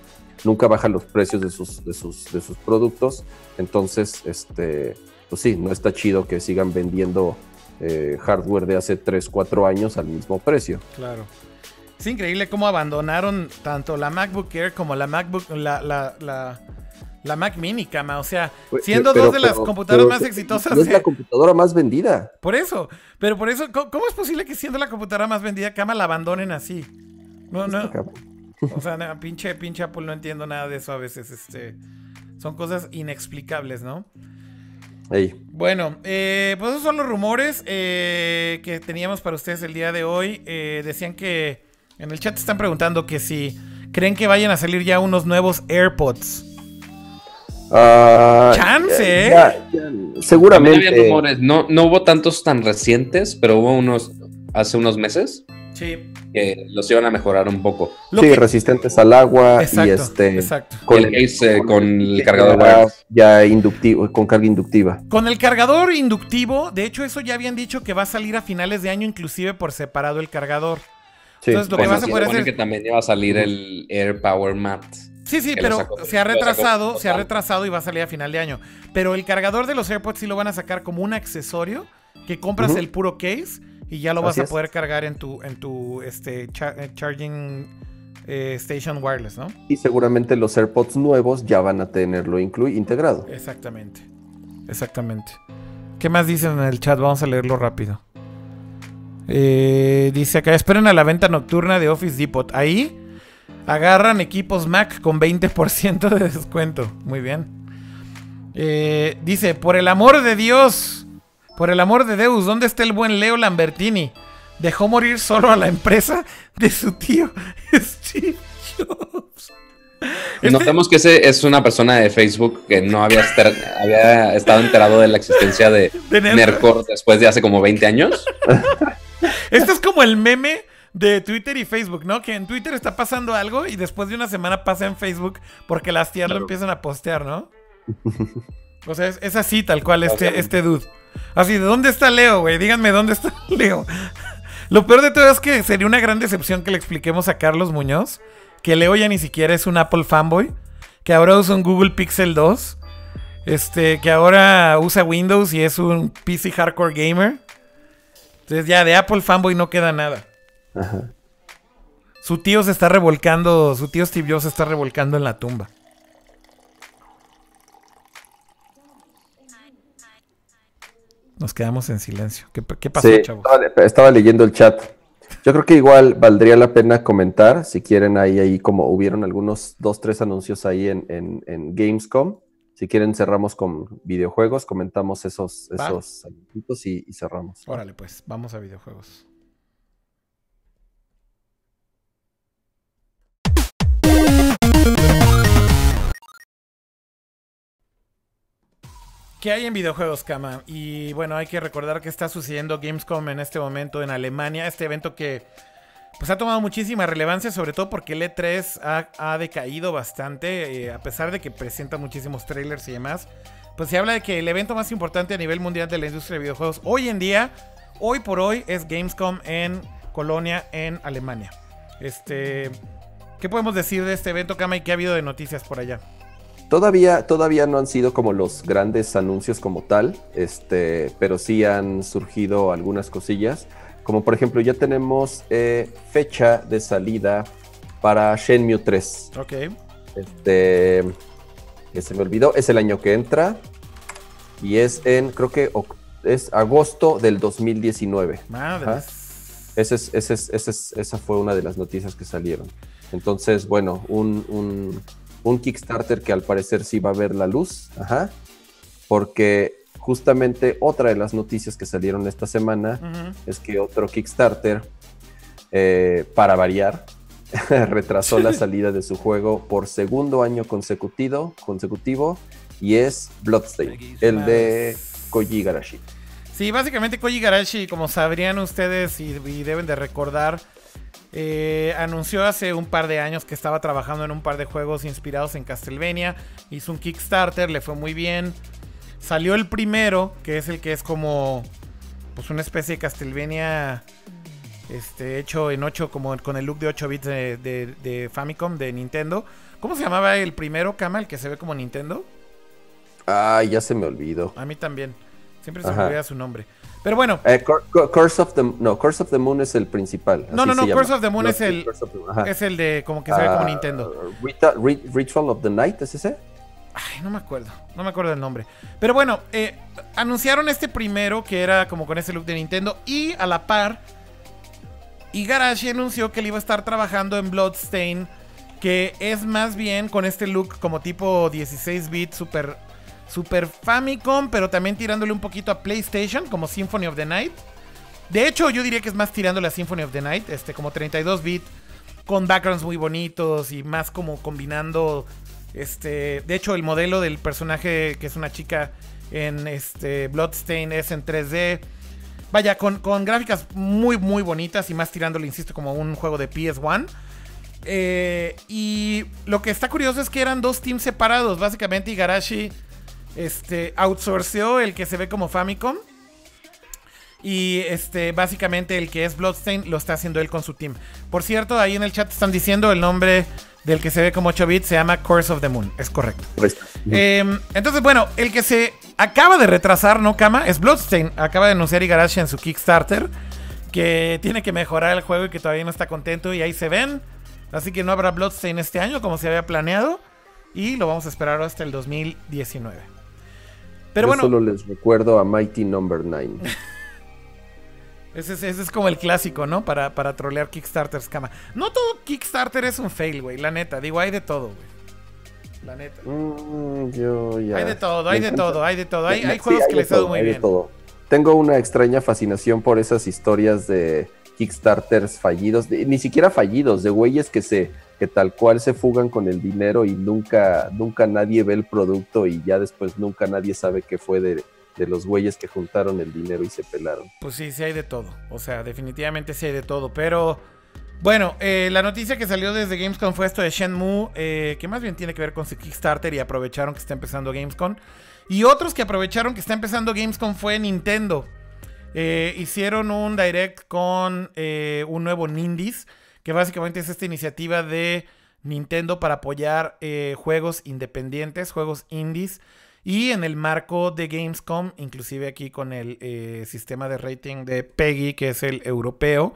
nunca baja los precios de sus, de sus, de sus productos. Entonces, este, pues sí, no está chido que sigan vendiendo eh, hardware de hace tres, cuatro años al mismo precio. Claro. Es increíble cómo abandonaron tanto la MacBook Air como la MacBook, la, la, la, la Mac Mini, cama. O sea, siendo pero, dos de las computadoras pero, más exitosas. No es la computadora más vendida. Por eso. Pero por eso, ¿cómo, ¿cómo, es posible que siendo la computadora más vendida, cama, la abandonen así? No, no. O sea, no, pinche, pinche Apple, no entiendo nada de eso a veces. Este, son cosas inexplicables, ¿no? Hey. Bueno, eh, pues esos son los rumores eh, que teníamos para ustedes el día de hoy. Eh, decían que en el chat están preguntando que si creen que vayan a salir ya unos nuevos AirPods. Uh, Chance, ¿eh? ya, ya, seguramente. Había rumores. No, no hubo tantos tan recientes, pero hubo unos hace unos meses. Sí. Que los iban a mejorar un poco. Lo sí, que... resistentes al agua exacto, y este. Exacto. Con el, case, con, con el cargador. Ya inductivo, con carga inductiva. Con el cargador inductivo, de hecho, eso ya habían dicho que va a salir a finales de año, inclusive por separado el cargador. Sí. Entonces, lo pues que vas a poder hacer. que también iba a salir el Air Power Mat. Sí, sí, pero se ha retrasado, se ha retrasado y va a salir a final de año. Pero el cargador de los AirPods sí lo van a sacar como un accesorio que compras uh -huh. el puro case y ya lo vas a poder es. cargar en tu en tu este char charging eh, station wireless, ¿no? Y seguramente los AirPods nuevos ya van a tenerlo integrado. Exactamente. Exactamente. ¿Qué más dicen en el chat? Vamos a leerlo rápido. Eh, dice acá, esperen a la venta nocturna de Office Depot. Ahí Agarran equipos Mac con 20% de descuento. Muy bien. Eh, dice, por el amor de Dios, por el amor de Deus, ¿dónde está el buen Leo Lambertini? Dejó morir solo a la empresa de su tío Steve Jobs. Este... Notamos que ese es una persona de Facebook que no había, estado enterado de la existencia de, de Nercor después de hace como 20 años. Este es como el meme de Twitter y Facebook, ¿no? Que en Twitter está pasando algo y después de una semana pasa en Facebook porque las tías claro. lo empiezan a postear, ¿no? O sea, es, es así tal cual este, este dude. Así, ¿de dónde está Leo, güey? Díganme dónde está Leo. Lo peor de todo es que sería una gran decepción que le expliquemos a Carlos Muñoz que Leo ya ni siquiera es un Apple fanboy, que ahora usa un Google Pixel 2, este, que ahora usa Windows y es un PC hardcore gamer. Entonces ya de Apple fanboy no queda nada. Ajá. Su tío se está revolcando, su tío Steve Jobs se está revolcando en la tumba. Nos quedamos en silencio. ¿Qué, qué pasó, sí, chavos? Estaba, estaba, leyendo el chat. Yo creo que igual valdría la pena comentar, si quieren, ahí, ahí como hubieron algunos dos, tres anuncios ahí en, en, en Gamescom. Si quieren, cerramos con videojuegos, comentamos esos, esos y, y cerramos. Órale, pues, vamos a videojuegos. ¿Qué hay en videojuegos, Kama? Y bueno, hay que recordar que está sucediendo Gamescom en este momento en Alemania. Este evento que pues ha tomado muchísima relevancia, sobre todo porque el E3 ha, ha decaído bastante, eh, a pesar de que presenta muchísimos trailers y demás. Pues se habla de que el evento más importante a nivel mundial de la industria de videojuegos hoy en día, hoy por hoy, es Gamescom en Colonia, en Alemania. Este, ¿Qué podemos decir de este evento, Kama, y qué ha habido de noticias por allá? Todavía, todavía no han sido como los grandes anuncios como tal, este, pero sí han surgido algunas cosillas. Como por ejemplo, ya tenemos eh, fecha de salida para Shenmue 3. Ok. Este, que se me olvidó, es el año que entra. Y es en, creo que es agosto del 2019. Madre. Ese es, ese es, ese es, esa fue una de las noticias que salieron. Entonces, bueno, un, un un Kickstarter que al parecer sí va a ver la luz, ajá, porque justamente otra de las noticias que salieron esta semana uh -huh. es que otro Kickstarter eh, para variar, retrasó la salida de su juego por segundo año consecutivo, consecutivo y es Bloodstain, el de Koji Garashi. Sí, básicamente Koji Garashi, como sabrían ustedes y, y deben de recordar, eh, anunció hace un par de años que estaba trabajando en un par de juegos inspirados en Castlevania. Hizo un Kickstarter, le fue muy bien. Salió el primero, que es el que es como pues una especie de Castlevania este, hecho en 8, como con el look de 8 bits de, de- de Famicom, de Nintendo. ¿Cómo se llamaba el primero, Kama, el que se ve como Nintendo? Ay, ya se me olvidó. A mí también. Siempre se me olvida su nombre. Pero bueno, Eh, Cur- Cur- Curse of the no, Curse of the Moon es el principal. No, no, no. Curse of the Moon es el- Moon, es el de como que se ve como Ah, Nintendo. Rita- Ritual of the Night, ¿es ese? Ay, no me acuerdo. No me acuerdo del nombre. Pero bueno, eh, anunciaron este primero que era como con ese look de Nintendo. Y a la par, Igarashi anunció que él iba a estar trabajando en Bloodstain. Que es más bien con este look como tipo 16 bits, super, super Famicom, pero también tirándole un poquito a PlayStation, como Symphony of the Night. De hecho, yo diría que es más tirándole a Symphony of the Night, este, como 32 bits, con backgrounds muy bonitos y más como combinando. Este, de hecho, el modelo del personaje que es una chica en este Bloodstain es en 3D. Vaya, con, con gráficas muy, muy bonitas y más tirándole, insisto, como un juego de PS1. Eh, y lo que está curioso es que eran dos teams separados. Básicamente, Igarashi este, outsourceó el que se ve como Famicom. Y este, básicamente el que es Bloodstain lo está haciendo él con su team. Por cierto, ahí en el chat están diciendo el nombre del que se ve como 8 bits se llama Course of the Moon. Es correcto. Eh, entonces, bueno, el que se acaba de retrasar, ¿no, Kama? Es Bloodstain. Acaba de anunciar Igarashi en su Kickstarter que tiene que mejorar el juego y que todavía no está contento. Y ahí se ven. Así que no habrá Bloodstain este año como se había planeado. Y lo vamos a esperar hasta el 2019. Pero Yo bueno, solo les recuerdo a Mighty Number 9. ese es, ese es como el clásico, ¿no? Para, para trolear Kickstarters, Kama. No todo Kickstarter es un fail, güey. La neta. Digo, hay de todo, güey. La neta. Mm, yo ya. Hay de todo, hay de todo, hay de todo. Hay, Sí, hay juegos que les ha dado muy bien. todo. Tengo una extraña fascinación por esas historias de Kickstarters fallidos, de- ni siquiera fallidos, de güeyes que se que tal cual se fugan con el dinero y nunca nunca nadie ve el producto y ya después nunca nadie sabe qué fue de, de los güeyes que juntaron el dinero y se pelaron. Pues sí, sí hay de todo. O sea, definitivamente sí hay de todo. Pero bueno, eh, la noticia que salió desde Gamescom fue esto de Shenmue, eh, que más bien tiene que ver con su Kickstarter y aprovecharon que está empezando Gamescom. Y otros que aprovecharon que está empezando Gamescom fue Nintendo. Eh, hicieron un direct con un nuevo Nindies, que básicamente es esta iniciativa de Nintendo para apoyar eh, juegos independientes, juegos indies. Y en el marco de Gamescom, inclusive aquí con el eh, sistema de rating de PEGI, que es el europeo,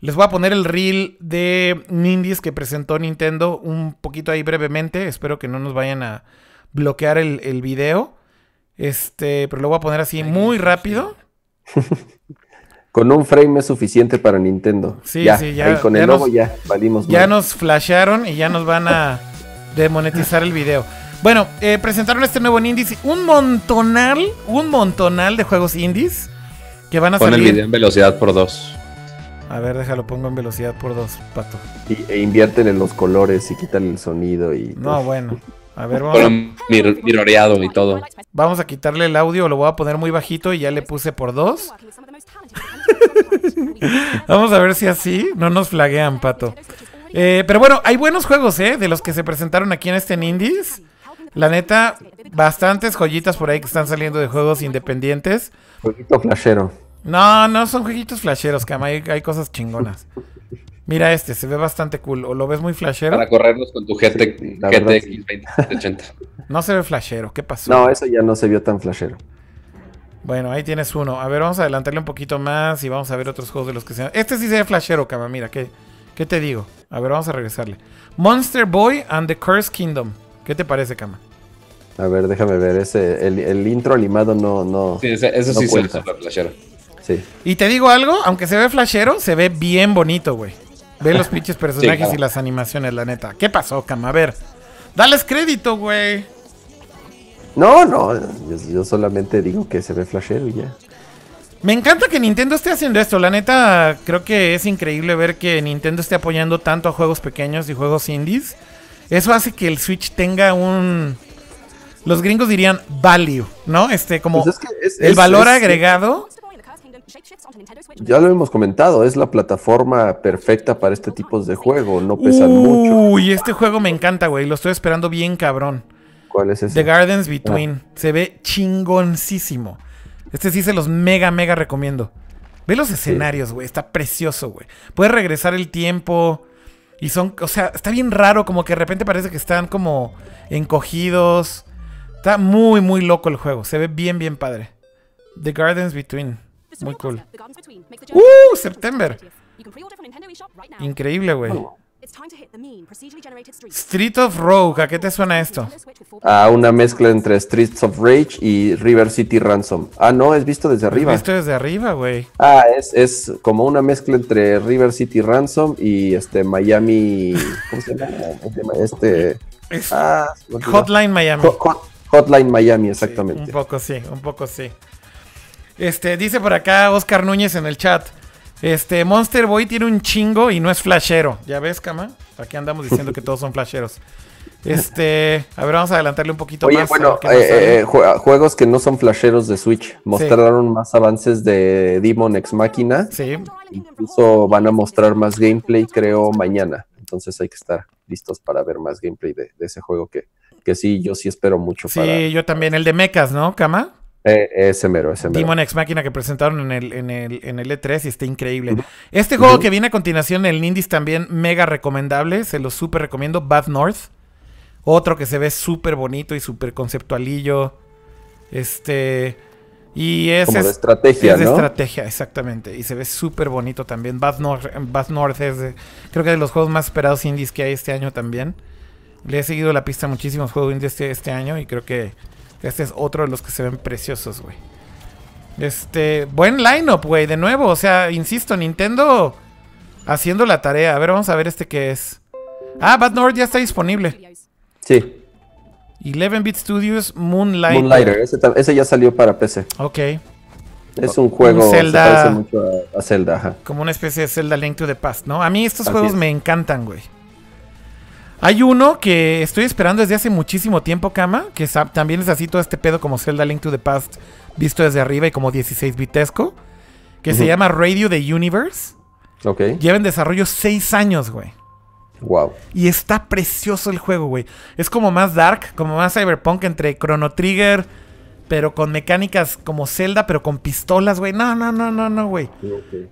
les voy a poner el reel de Nindies que presentó Nintendo un poquito ahí brevemente. Espero que no nos vayan a bloquear el, el video. Este, pero lo voy a poner así muy rápido. Con un frame es suficiente para Nintendo. Sí, ya, sí, ya- ahí con ya el nos- logo ya valimos Ya nos flashearon y ya nos van a demonetizar el video. Bueno, eh, presentaron este nuevo en indies. Un montonal, un montonal de juegos indies que van a Pon el salir. video en velocidad por dos. A ver, déjalo, pongo en velocidad por dos, pato. Y- e invierten en los colores y quitan el sonido y No, bueno. A ver, vamos a, Con mir- miroreado y todo. vamos a quitarle el audio, lo voy a poner muy bajito y ya le puse por dos. Vamos a ver si así no nos flaguean, pato. Eh, pero bueno, hay buenos juegos, ¿eh? De los que se presentaron aquí en este en Indies. La neta, bastantes joyitas por ahí que están saliendo de juegos independientes. jueguito flashero. No, no son jueguitos flasheros, Cama. Hay, hay cosas chingonas. Mira este, se ve bastante cool. ¿O lo ves muy flashero? Para corrernos con tu GT, Sí, GTX sí. 2080. No se ve flashero. ¿Qué pasó? No, eso ya no se vio tan flashero. Bueno, ahí tienes uno. A ver, vamos a adelantarle un poquito más y vamos a ver otros juegos de los que sean. Este sí se ve flashero, Cama. Mira, ¿qué, ¿qué te digo? A ver, vamos a regresarle. Monster Boy and the Cursed Kingdom. ¿Qué te parece, Cama? A ver, déjame ver. Ese, el, el intro animado no, no. Sí, ese- eso No sí se ve flashero. Sí. Y te digo algo, aunque se ve flashero, se ve bien bonito, güey. Ve los pinches personajes claro. y las animaciones, la neta. ¿Qué pasó, Cama? A ver. Dales crédito, güey. No, no. Yo, yo solamente digo que se ve flashero y ya. Me encanta que Nintendo esté haciendo esto. La neta, creo que es increíble ver que Nintendo esté apoyando tanto a juegos pequeños y juegos indies. Eso hace que el Switch tenga un. Los gringos dirían value, ¿no? Este, como Pues es que es- el es- valor agregado. Ya lo hemos comentado, es la plataforma perfecta para este tipo de juego, no pesan mucho. Uy, este juego me encanta, güey. Lo estoy esperando bien cabrón. ¿Cuál es ese? The Gardens Between. Se ve chingoncísimo. Este sí se los mega, mega recomiendo. Ve los escenarios, güey. Está precioso, güey. Puedes regresar el tiempo. Y son, o sea, está bien raro, como que de repente parece que están como encogidos. Está muy, muy loco el juego. Se ve bien, bien padre. The Gardens Between. Muy cool. ¡Uh! September. Increíble, güey. Street of Rogue. ¿A qué te suena esto? Ah, una mezcla entre Streets of Rage y River City Ransom. Ah, no, es visto desde arriba. Esto desde arriba, güey. Ah, es, es como una mezcla entre River City Ransom y este Miami. ¿Cómo se llama? Este. Es Ah. Hotline Miami. Hot- Hot- Hotline Miami, Un exactamente. poco sí, un poco sí. Este, dice por acá Oscar Núñez en el chat. Este, Monster Boy tiene un chingo y no es flashero. ¿Ya ves, Cama? Aquí andamos diciendo que todos son flasheros. Este, a ver, vamos a adelantarle un poquito Oye, más. bueno, eh, eh, jue- juegos que no son flasheros de Switch. Mostraron más avances de Demon X Machina. sí, Incluso van a mostrar más gameplay, creo, mañana. Entonces hay que estar listos para ver más gameplay de, de ese juego que, que sí, yo sí espero mucho para sí, yo también. El de Mechas, ¿no, Cama? Eh, ese mero, ese mero. Demon X Máquina que presentaron en el, en el, en el E3 y está increíble. Este juego que viene a continuación, el Indies también mega recomendable, se lo súper recomiendo, Bad North. Otro que se ve súper bonito y súper conceptualillo. Este... Y ese Como de es, estrategia, es de ¿no? estrategia, exactamente. Y se ve súper bonito también. Bad North, Bad North es de- creo que de los juegos más esperados indies que hay este año también. Le he seguido la pista a muchísimos juegos indies este, este año y creo que este es otro de los que se ven preciosos, güey. Este, buen lineup, güey, de nuevo. O sea, insisto, Nintendo haciendo la tarea. A ver, vamos a ver este que es. Ah, Bad North ya está disponible. Sí, 11-Bit Studios Moonlight. Moonlighter, ese, ya salió para PC. Ok. Es un juego que parece mucho a, a Zelda, ajá. Como una especie de Zelda Link to the Past, ¿no? A mí estos Así juegos es. me encantan, güey. Hay uno que estoy esperando desde hace muchísimo tiempo, Kama, que también es así todo este pedo como Zelda Link to the Past visto desde arriba y como 16 bitesco, que se llama Radio the Universe. Ok, Lleva en desarrollo 6 años, güey. wow. Y está precioso el juego, güey. Es como más dark, como más cyberpunk entre Chrono Trigger, pero con mecánicas como Zelda, pero con pistolas, güey. No, no, no, no, no, güey.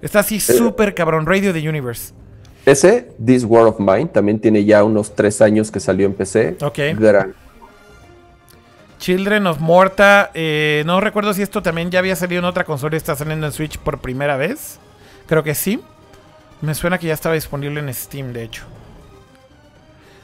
Está así súper cabrón. Radio the Universe. Ese, This War of Mine, también tiene ya unos tres años que salió en PC. Ok. Gran. Children of Morta. eh, no recuerdo si esto también ya había salido en otra consola y está saliendo en Switch por primera vez. Creo que sí. Me suena que ya estaba disponible en Steam, de hecho.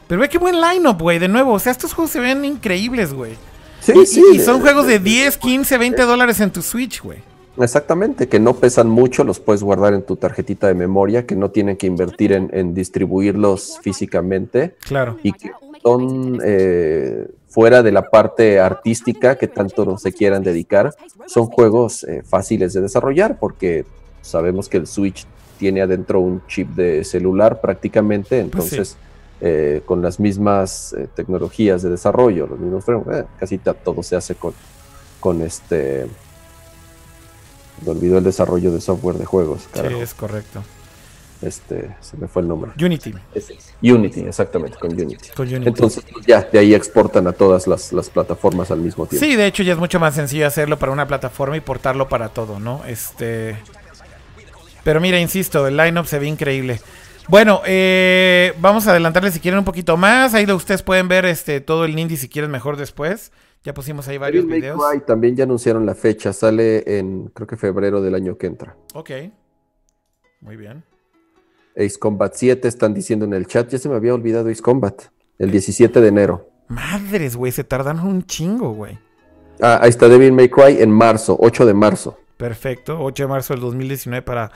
Pero ve qué buen lineup, güey. De nuevo, o sea, estos juegos se ven increíbles, güey. Sí, Y, sí. y son juegos de 10, 15, 20 dólares en tu Switch, güey. Exactamente, que no pesan mucho, los puedes guardar en tu tarjetita de memoria, que no tienen que invertir en, en distribuirlos físicamente Claro. y que son eh, fuera de la parte artística que tanto no se quieran dedicar, son juegos eh, fáciles de desarrollar porque sabemos que el Switch tiene adentro un chip de celular prácticamente, entonces eh, con las mismas eh, tecnologías de desarrollo, los mismos frameworks, eh, casi todo se hace con, con este... Me olvidó el desarrollo de software de juegos, Sí, carajo. es correcto. Este, se me fue el nombre. Unity. Es Unity, exactamente, con Unity. Con Unity. Entonces, pues, ya, de ahí exportan a todas las, las plataformas al mismo tiempo. Sí, de hecho ya es mucho más sencillo hacerlo para una plataforma y portarlo para todo, ¿no? Este. Pero mira, insisto, el lineup se ve increíble. Bueno, eh, vamos a adelantarle si quieren un poquito más. Ahí lo- ustedes pueden ver este todo el indie si quieren mejor después. Ya pusimos ahí varios Devil May videos. Cry también ya anunciaron la fecha, sale en creo que febrero del año que entra. Ok. Muy bien. Ace Combat 7 están diciendo en el chat, ya se me había olvidado Ace Combat, el 17 de enero. Madres, güey, se tardan un chingo, güey. Ah, ahí está Devil May Cry en marzo, 8 de marzo. Perfecto. 8 de marzo del 2019 para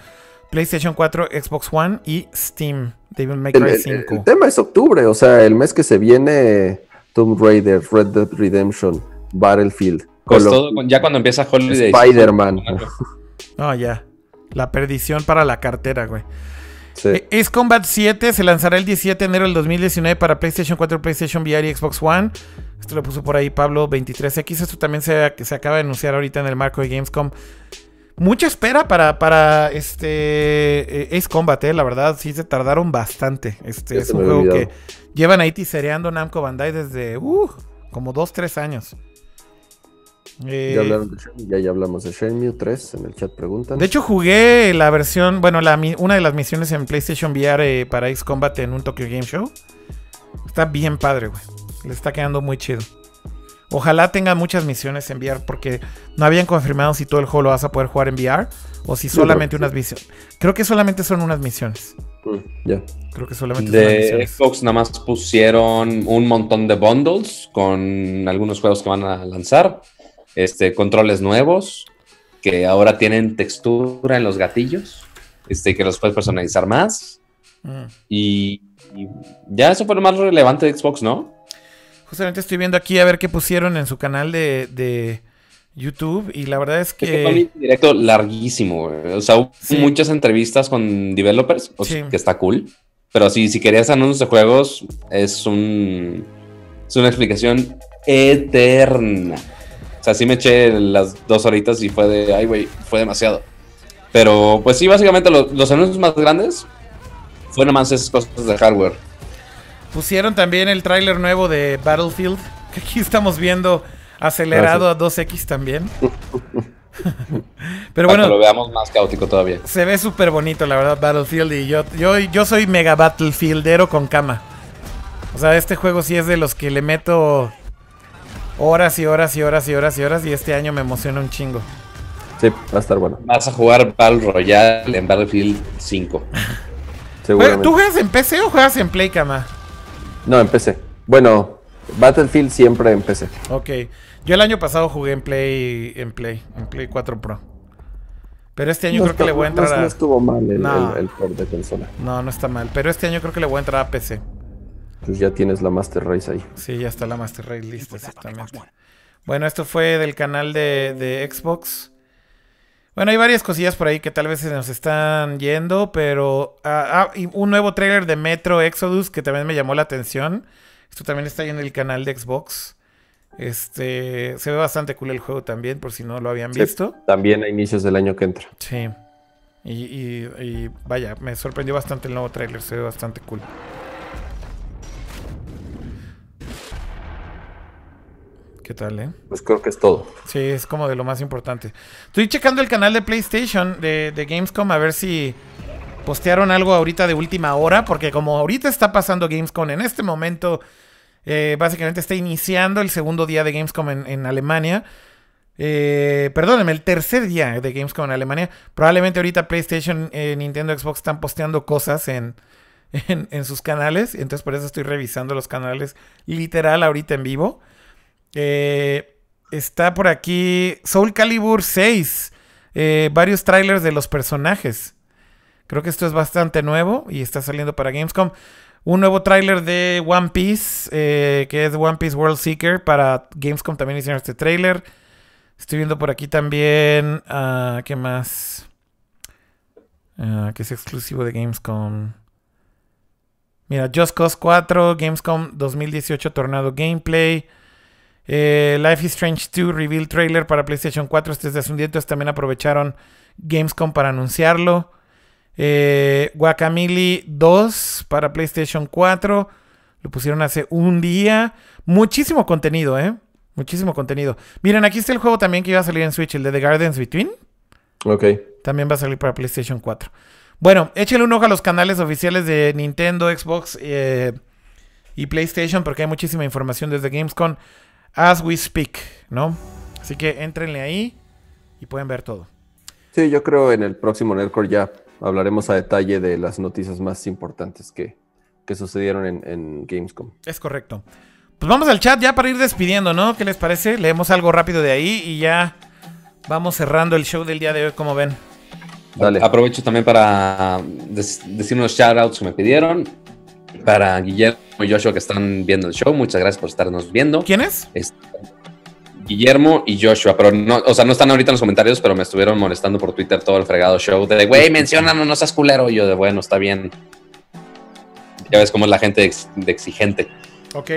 PlayStation 4, Xbox One y Steam. Devil May Cry el- 5. el tema es octubre, o sea, el mes que se viene Tomb Raider, Red Dead Redemption, Battlefield, Pues todo, ya cuando empieza Holiday. Spider-Man. No, ya. La perdición para la cartera, güey. Sí. Eh, Ace Combat 7 se lanzará el 17 de enero del 2019 para PlayStation 4, PlayStation VR y Xbox One. Esto lo puso por ahí Pablo 23X. Esto también se, se acaba de anunciar ahorita en el marco de Gamescom. Mucha espera para, para este eh, Ace Combat, eh, la verdad, sí se tardaron bastante. Este es un juego que llevan ahí tisereando Namco Bandai desde uh, como 2-3 años. Eh, Ya, hablaron de Shenmue, ya, ya hablamos de Shenmue 3, en el chat preguntan. de hecho, jugué la versión, bueno, la, una de las misiones en PlayStation VR eh, para Ace Combat en un Tokyo Game Show. Está bien padre, güey. Le está quedando muy chido. Ojalá tenga muchas misiones en VR porque no habían confirmado si todo el juego lo vas a poder jugar en VR o si solamente unas misiones. Creo que solamente son unas misiones. Mm, ya. Creo que solamente son unas De misiones. Xbox nada más pusieron un montón de bundles con algunos juegos que van a lanzar. Este, controles nuevos que ahora tienen textura en los gatillos. Este, que los puedes personalizar más. Mm. Y, y ya eso fue lo más relevante de Xbox, ¿no? Justamente estoy viendo aquí a ver qué pusieron en su canal de, de YouTube y la verdad es Es que fue un directo larguísimo. güey. O sea, hubo Sí. muchas entrevistas con developers, o sea, Sí. que está cool. Pero sí, si querías anuncios de juegos, es un es una explicación eterna. O sea, sí me eché las dos horitas y fue de, ay, güey, fue demasiado. Pero, pues sí, básicamente lo- los anuncios más grandes fueron más esas cosas de hardware. Pusieron también el tráiler nuevo de Battlefield, que aquí estamos viendo acelerado a 2X también. Pero para que lo bueno, veamos más caótico todavía. se ve súper bonito la verdad Battlefield y yo, yo, yo soy mega Battlefieldero con cama. O sea, este juego sí es de los que le meto horas y horas y horas y horas y horas y este año me emociona un chingo. Sí, va a estar bueno. Vas a jugar Battle Royale en Battlefield 5. Seguramente. ¿Tú juegas en PC o juegas en Play, cama? No, empecé. Bueno, Battlefield siempre empecé. Ok. Yo el año pasado jugué en Play, en Play, en Play 4 Pro. Pero este año creo que le voy a entrar no, a... no estuvo mal el, No. el, el port de consola. No, no está mal. Pero este año creo que le voy a entrar a PC. Pues ya tienes la Master Race ahí. Sí, ya está la Master Race lista, exactamente. Bueno, esto fue del canal de, de Xbox. Bueno, hay varias cosillas por ahí que tal vez se nos están yendo, pero ah, ah, y un nuevo trailer de Metro Exodus que también me llamó la atención. Esto también está ahí en el canal de Xbox. Este, se ve bastante cool el juego también, por si no lo habían Sí. visto. También a inicios del año que entra. Sí. Y, y- y vaya, me sorprendió bastante el nuevo trailer, se ve bastante cool. ¿Qué tal, eh? Pues creo que es todo. Sí, es como de lo más importante. Estoy checando el canal de PlayStation de, de Gamescom a ver si postearon algo ahorita de última hora, porque como ahorita está pasando Gamescom en este momento, eh, básicamente está iniciando el segundo día de Gamescom en, en Alemania. Eh, perdónenme, el tercer día de Gamescom en Alemania. Probablemente ahorita PlayStation, eh, Nintendo, Xbox están posteando cosas en, en, en sus canales. Entonces por eso estoy revisando los canales literal ahorita en vivo. Eh, está por aquí Soul Calibur 6. eh, varios trailers de los personajes. Creo que esto es bastante nuevo y está saliendo para Gamescom. Un nuevo tráiler de One Piece, eh, que es One Piece World Seeker. Para Gamescom también hicieron este tráiler. Estoy viendo por aquí también. ah, ¿Qué más? Ah, que es exclusivo de Gamescom. Mira, Just Cause 4, Gamescom 2018 Tornado Gameplay. Eh, Life is Strange 2 Reveal Trailer para PlayStation 4. Este es de hace un día, entonces también aprovecharon Gamescom para anunciarlo. Eh, Guacamole 2 para PlayStation 4. Lo pusieron hace un día. Muchísimo contenido, ¿eh? Muchísimo contenido. Miren, aquí está el juego también que iba a salir en Switch, el de The Gardens Between. Ok. También va a salir para PlayStation 4. Bueno, échenle un ojo a los canales oficiales de Nintendo, Xbox eh, y PlayStation porque hay muchísima información desde Gamescom as we speak, ¿no? Así que entrenle ahí y pueden ver todo. Sí, yo creo en el próximo Nerdcore ya hablaremos a detalle de las noticias más importantes que, que sucedieron en, en Gamescom. Es correcto. Pues vamos al chat ya para ir despidiendo, ¿no? ¿Qué les parece? Leemos algo rápido de ahí y ya vamos cerrando el show del día de hoy, como ven. Dale. Aprovecho también para des- decir unos shoutouts que me pidieron. Para Guillermo y Joshua que están viendo el show, muchas gracias por estarnos viendo. ¿Quién es? Guillermo y Joshua, pero no, o sea, no están ahorita en los comentarios, pero me estuvieron molestando por Twitter todo el fregado show de, güey, menciónanos, no seas culero. Y yo de, bueno, está bien. Ya ves cómo es la gente ex- de exigente. Ok.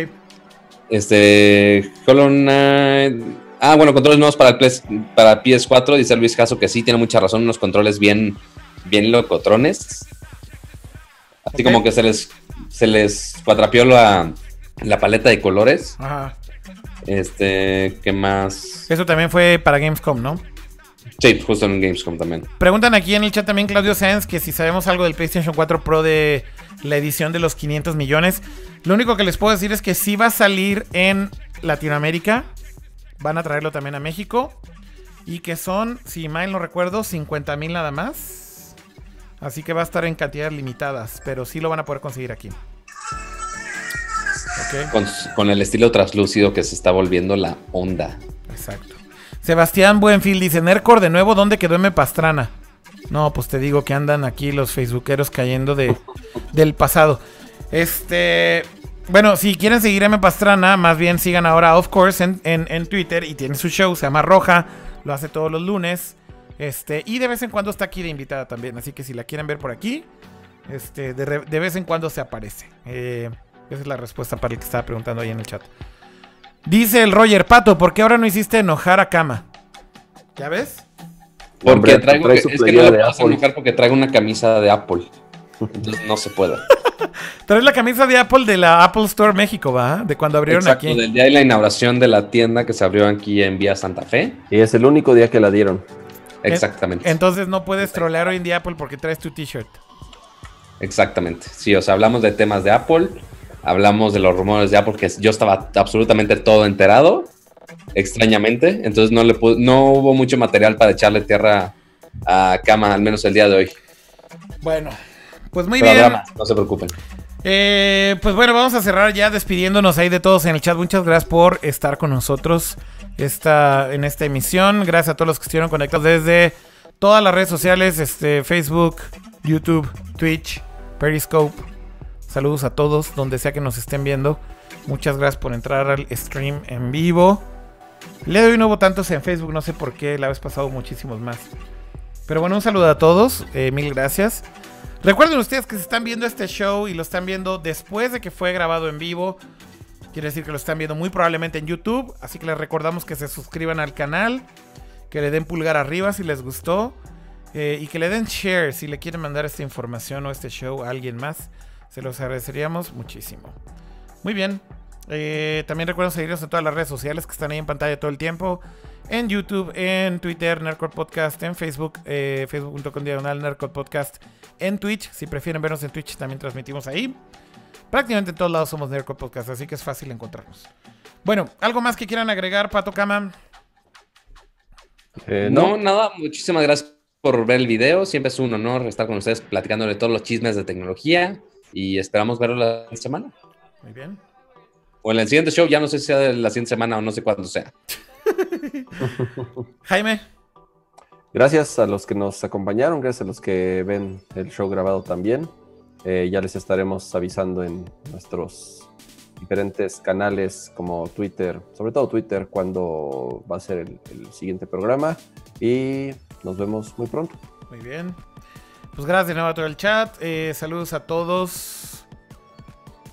Este, Hollow Knight. Ah, bueno, controles nuevos para, el PS, para PS4. Dice Luis Caso que sí, tiene mucha razón. Unos controles bien, bien locotrones. Así como que se les, se les cuatrapió la, la paleta de colores. Ajá. Este, ¿qué más? Eso también fue para Gamescom, ¿no? Sí, justo en Gamescom también. Preguntan aquí en el chat también Claudio Sanz que si sabemos algo del PlayStation 4 Pro de la edición de los 500 millones. Lo único que les puedo decir es que sí va a salir en Latinoamérica. Van a traerlo también a México. Y que son, si mal no recuerdo, 50 mil nada más. Así que va a estar en cantidades limitadas. Pero sí lo van a poder conseguir aquí. Con, con el estilo translúcido que se está volviendo la onda. exacto. Sebastián Buenfil dice: Nercor de nuevo, ¿dónde quedó M. Pastrana? No, pues te digo que andan aquí los facebookeros cayendo de, del pasado. Este. Bueno, si quieren seguir a M. Pastrana, más bien sigan ahora Of Course en, en- en Twitter y tiene su show, se llama Roja, lo hace todos los lunes. Este, y de vez en cuando está aquí de invitada también, así que si la quieren ver por aquí, este, de, re- de vez en cuando se aparece. Eh, esa es la respuesta para el que estaba preguntando ahí en el chat. Dice el Roger Pato, ¿por qué ahora no hiciste enojar a Kama? ¿Ya ves? Porque Hombre, traigo trae es que no puedo enojar porque traigo una camisa de Apple. Entonces no se puede. Traes la camisa de Apple de la Apple Store México, ¿va? De cuando abrieron Exacto, aquí. del día de la inauguración de la tienda que se abrió aquí en Vía Santa Fe. Y es el único día que la dieron. Exactamente. Entonces no puedes trolear hoy en día Apple porque traes tu t-shirt. Exactamente. Sí, o sea, hablamos de temas de Apple, hablamos de los rumores de Apple, que yo estaba absolutamente todo enterado, extrañamente. Entonces no, le no hubo mucho material para echarle tierra a cama, al menos el día de hoy. Bueno, pues muy Pero bien. no se preocupen. Eh, pues bueno, vamos a cerrar ya despidiéndonos ahí de todos en el chat. Muchas gracias por estar con nosotros en esta emisión. Gracias a todos los que estuvieron conectados desde todas las redes sociales, este, Facebook, YouTube, Twitch, Periscope. Saludos a todos, donde sea que nos estén viendo. Muchas gracias por entrar al stream en vivo. Le doy no hubo tantos en Facebook, no sé por qué, la vez pasado muchísimos más. Pero bueno, un saludo a todos, eh, mil gracias. Recuerden ustedes que se están viendo este show y lo están viendo después de que fue grabado en vivo. Quiere decir que lo están viendo muy probablemente en YouTube. Así que les recordamos que se suscriban al canal. Que le den pulgar arriba si les gustó. eh, y que le den share si le quieren mandar esta información o este show a alguien más. Se los agradeceríamos muchísimo. Muy bien. Eh, también recuerden seguirnos en todas las redes sociales que están ahí en pantalla todo el tiempo. En YouTube, en Twitter, Nerdcore Podcast, en Facebook, eh, facebook.com diagonal Nerdcore Podcast, en Twitch. Si prefieren vernos en Twitch, también transmitimos ahí. Prácticamente en todos lados somos Nerdcore Podcast, así que es fácil encontrarnos. Bueno, ¿algo más que quieran agregar, Pato Cama? Eh, no, nada, muchísimas gracias por ver el video. Siempre es un honor estar con ustedes platicando de todos los chismes de tecnología y esperamos verlo la siguiente semana. Muy bien. O en el siguiente show, ya no sé si sea de la siguiente semana o no sé cuándo sea. Jaime, Gracias a los que nos acompañaron, gracias a los que ven el show grabado también. Eh, ya les estaremos avisando en nuestros diferentes canales como Twitter, sobre todo Twitter, cuando va a ser el, el siguiente programa. Y nos vemos muy pronto. muy bien. Pues gracias de nuevo a todo el chat. eh, saludos a todos.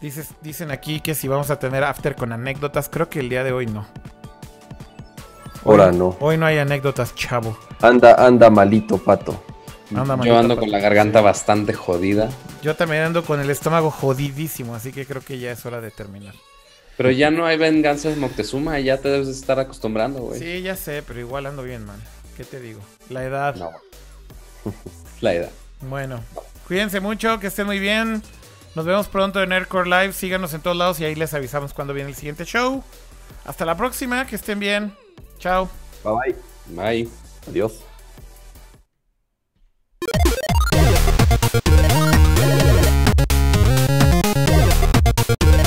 Dices, dicen aquí que si vamos a tener after con anécdotas. Creo que el día de hoy no. Ahora no. Hoy no hay anécdotas, chavo. Anda, anda malito, pato. Anda Yo ando con la garganta bastante jodida. Yo también ando con el estómago jodidísimo, así que creo que ya es hora de terminar. Pero ya no hay venganza de Moctezuma, ya te debes de estar acostumbrando, güey. Sí, ya sé, pero igual ando bien, man. ¿Qué te digo? La edad. No. La edad. Bueno, cuídense mucho, que estén muy bien. Nos vemos pronto en Nerdcore Live. Síganos en todos lados y ahí les avisamos cuando viene el siguiente show. Hasta la próxima, que estén bien. Chao. Bye bye. Bye. Adiós. Thank you.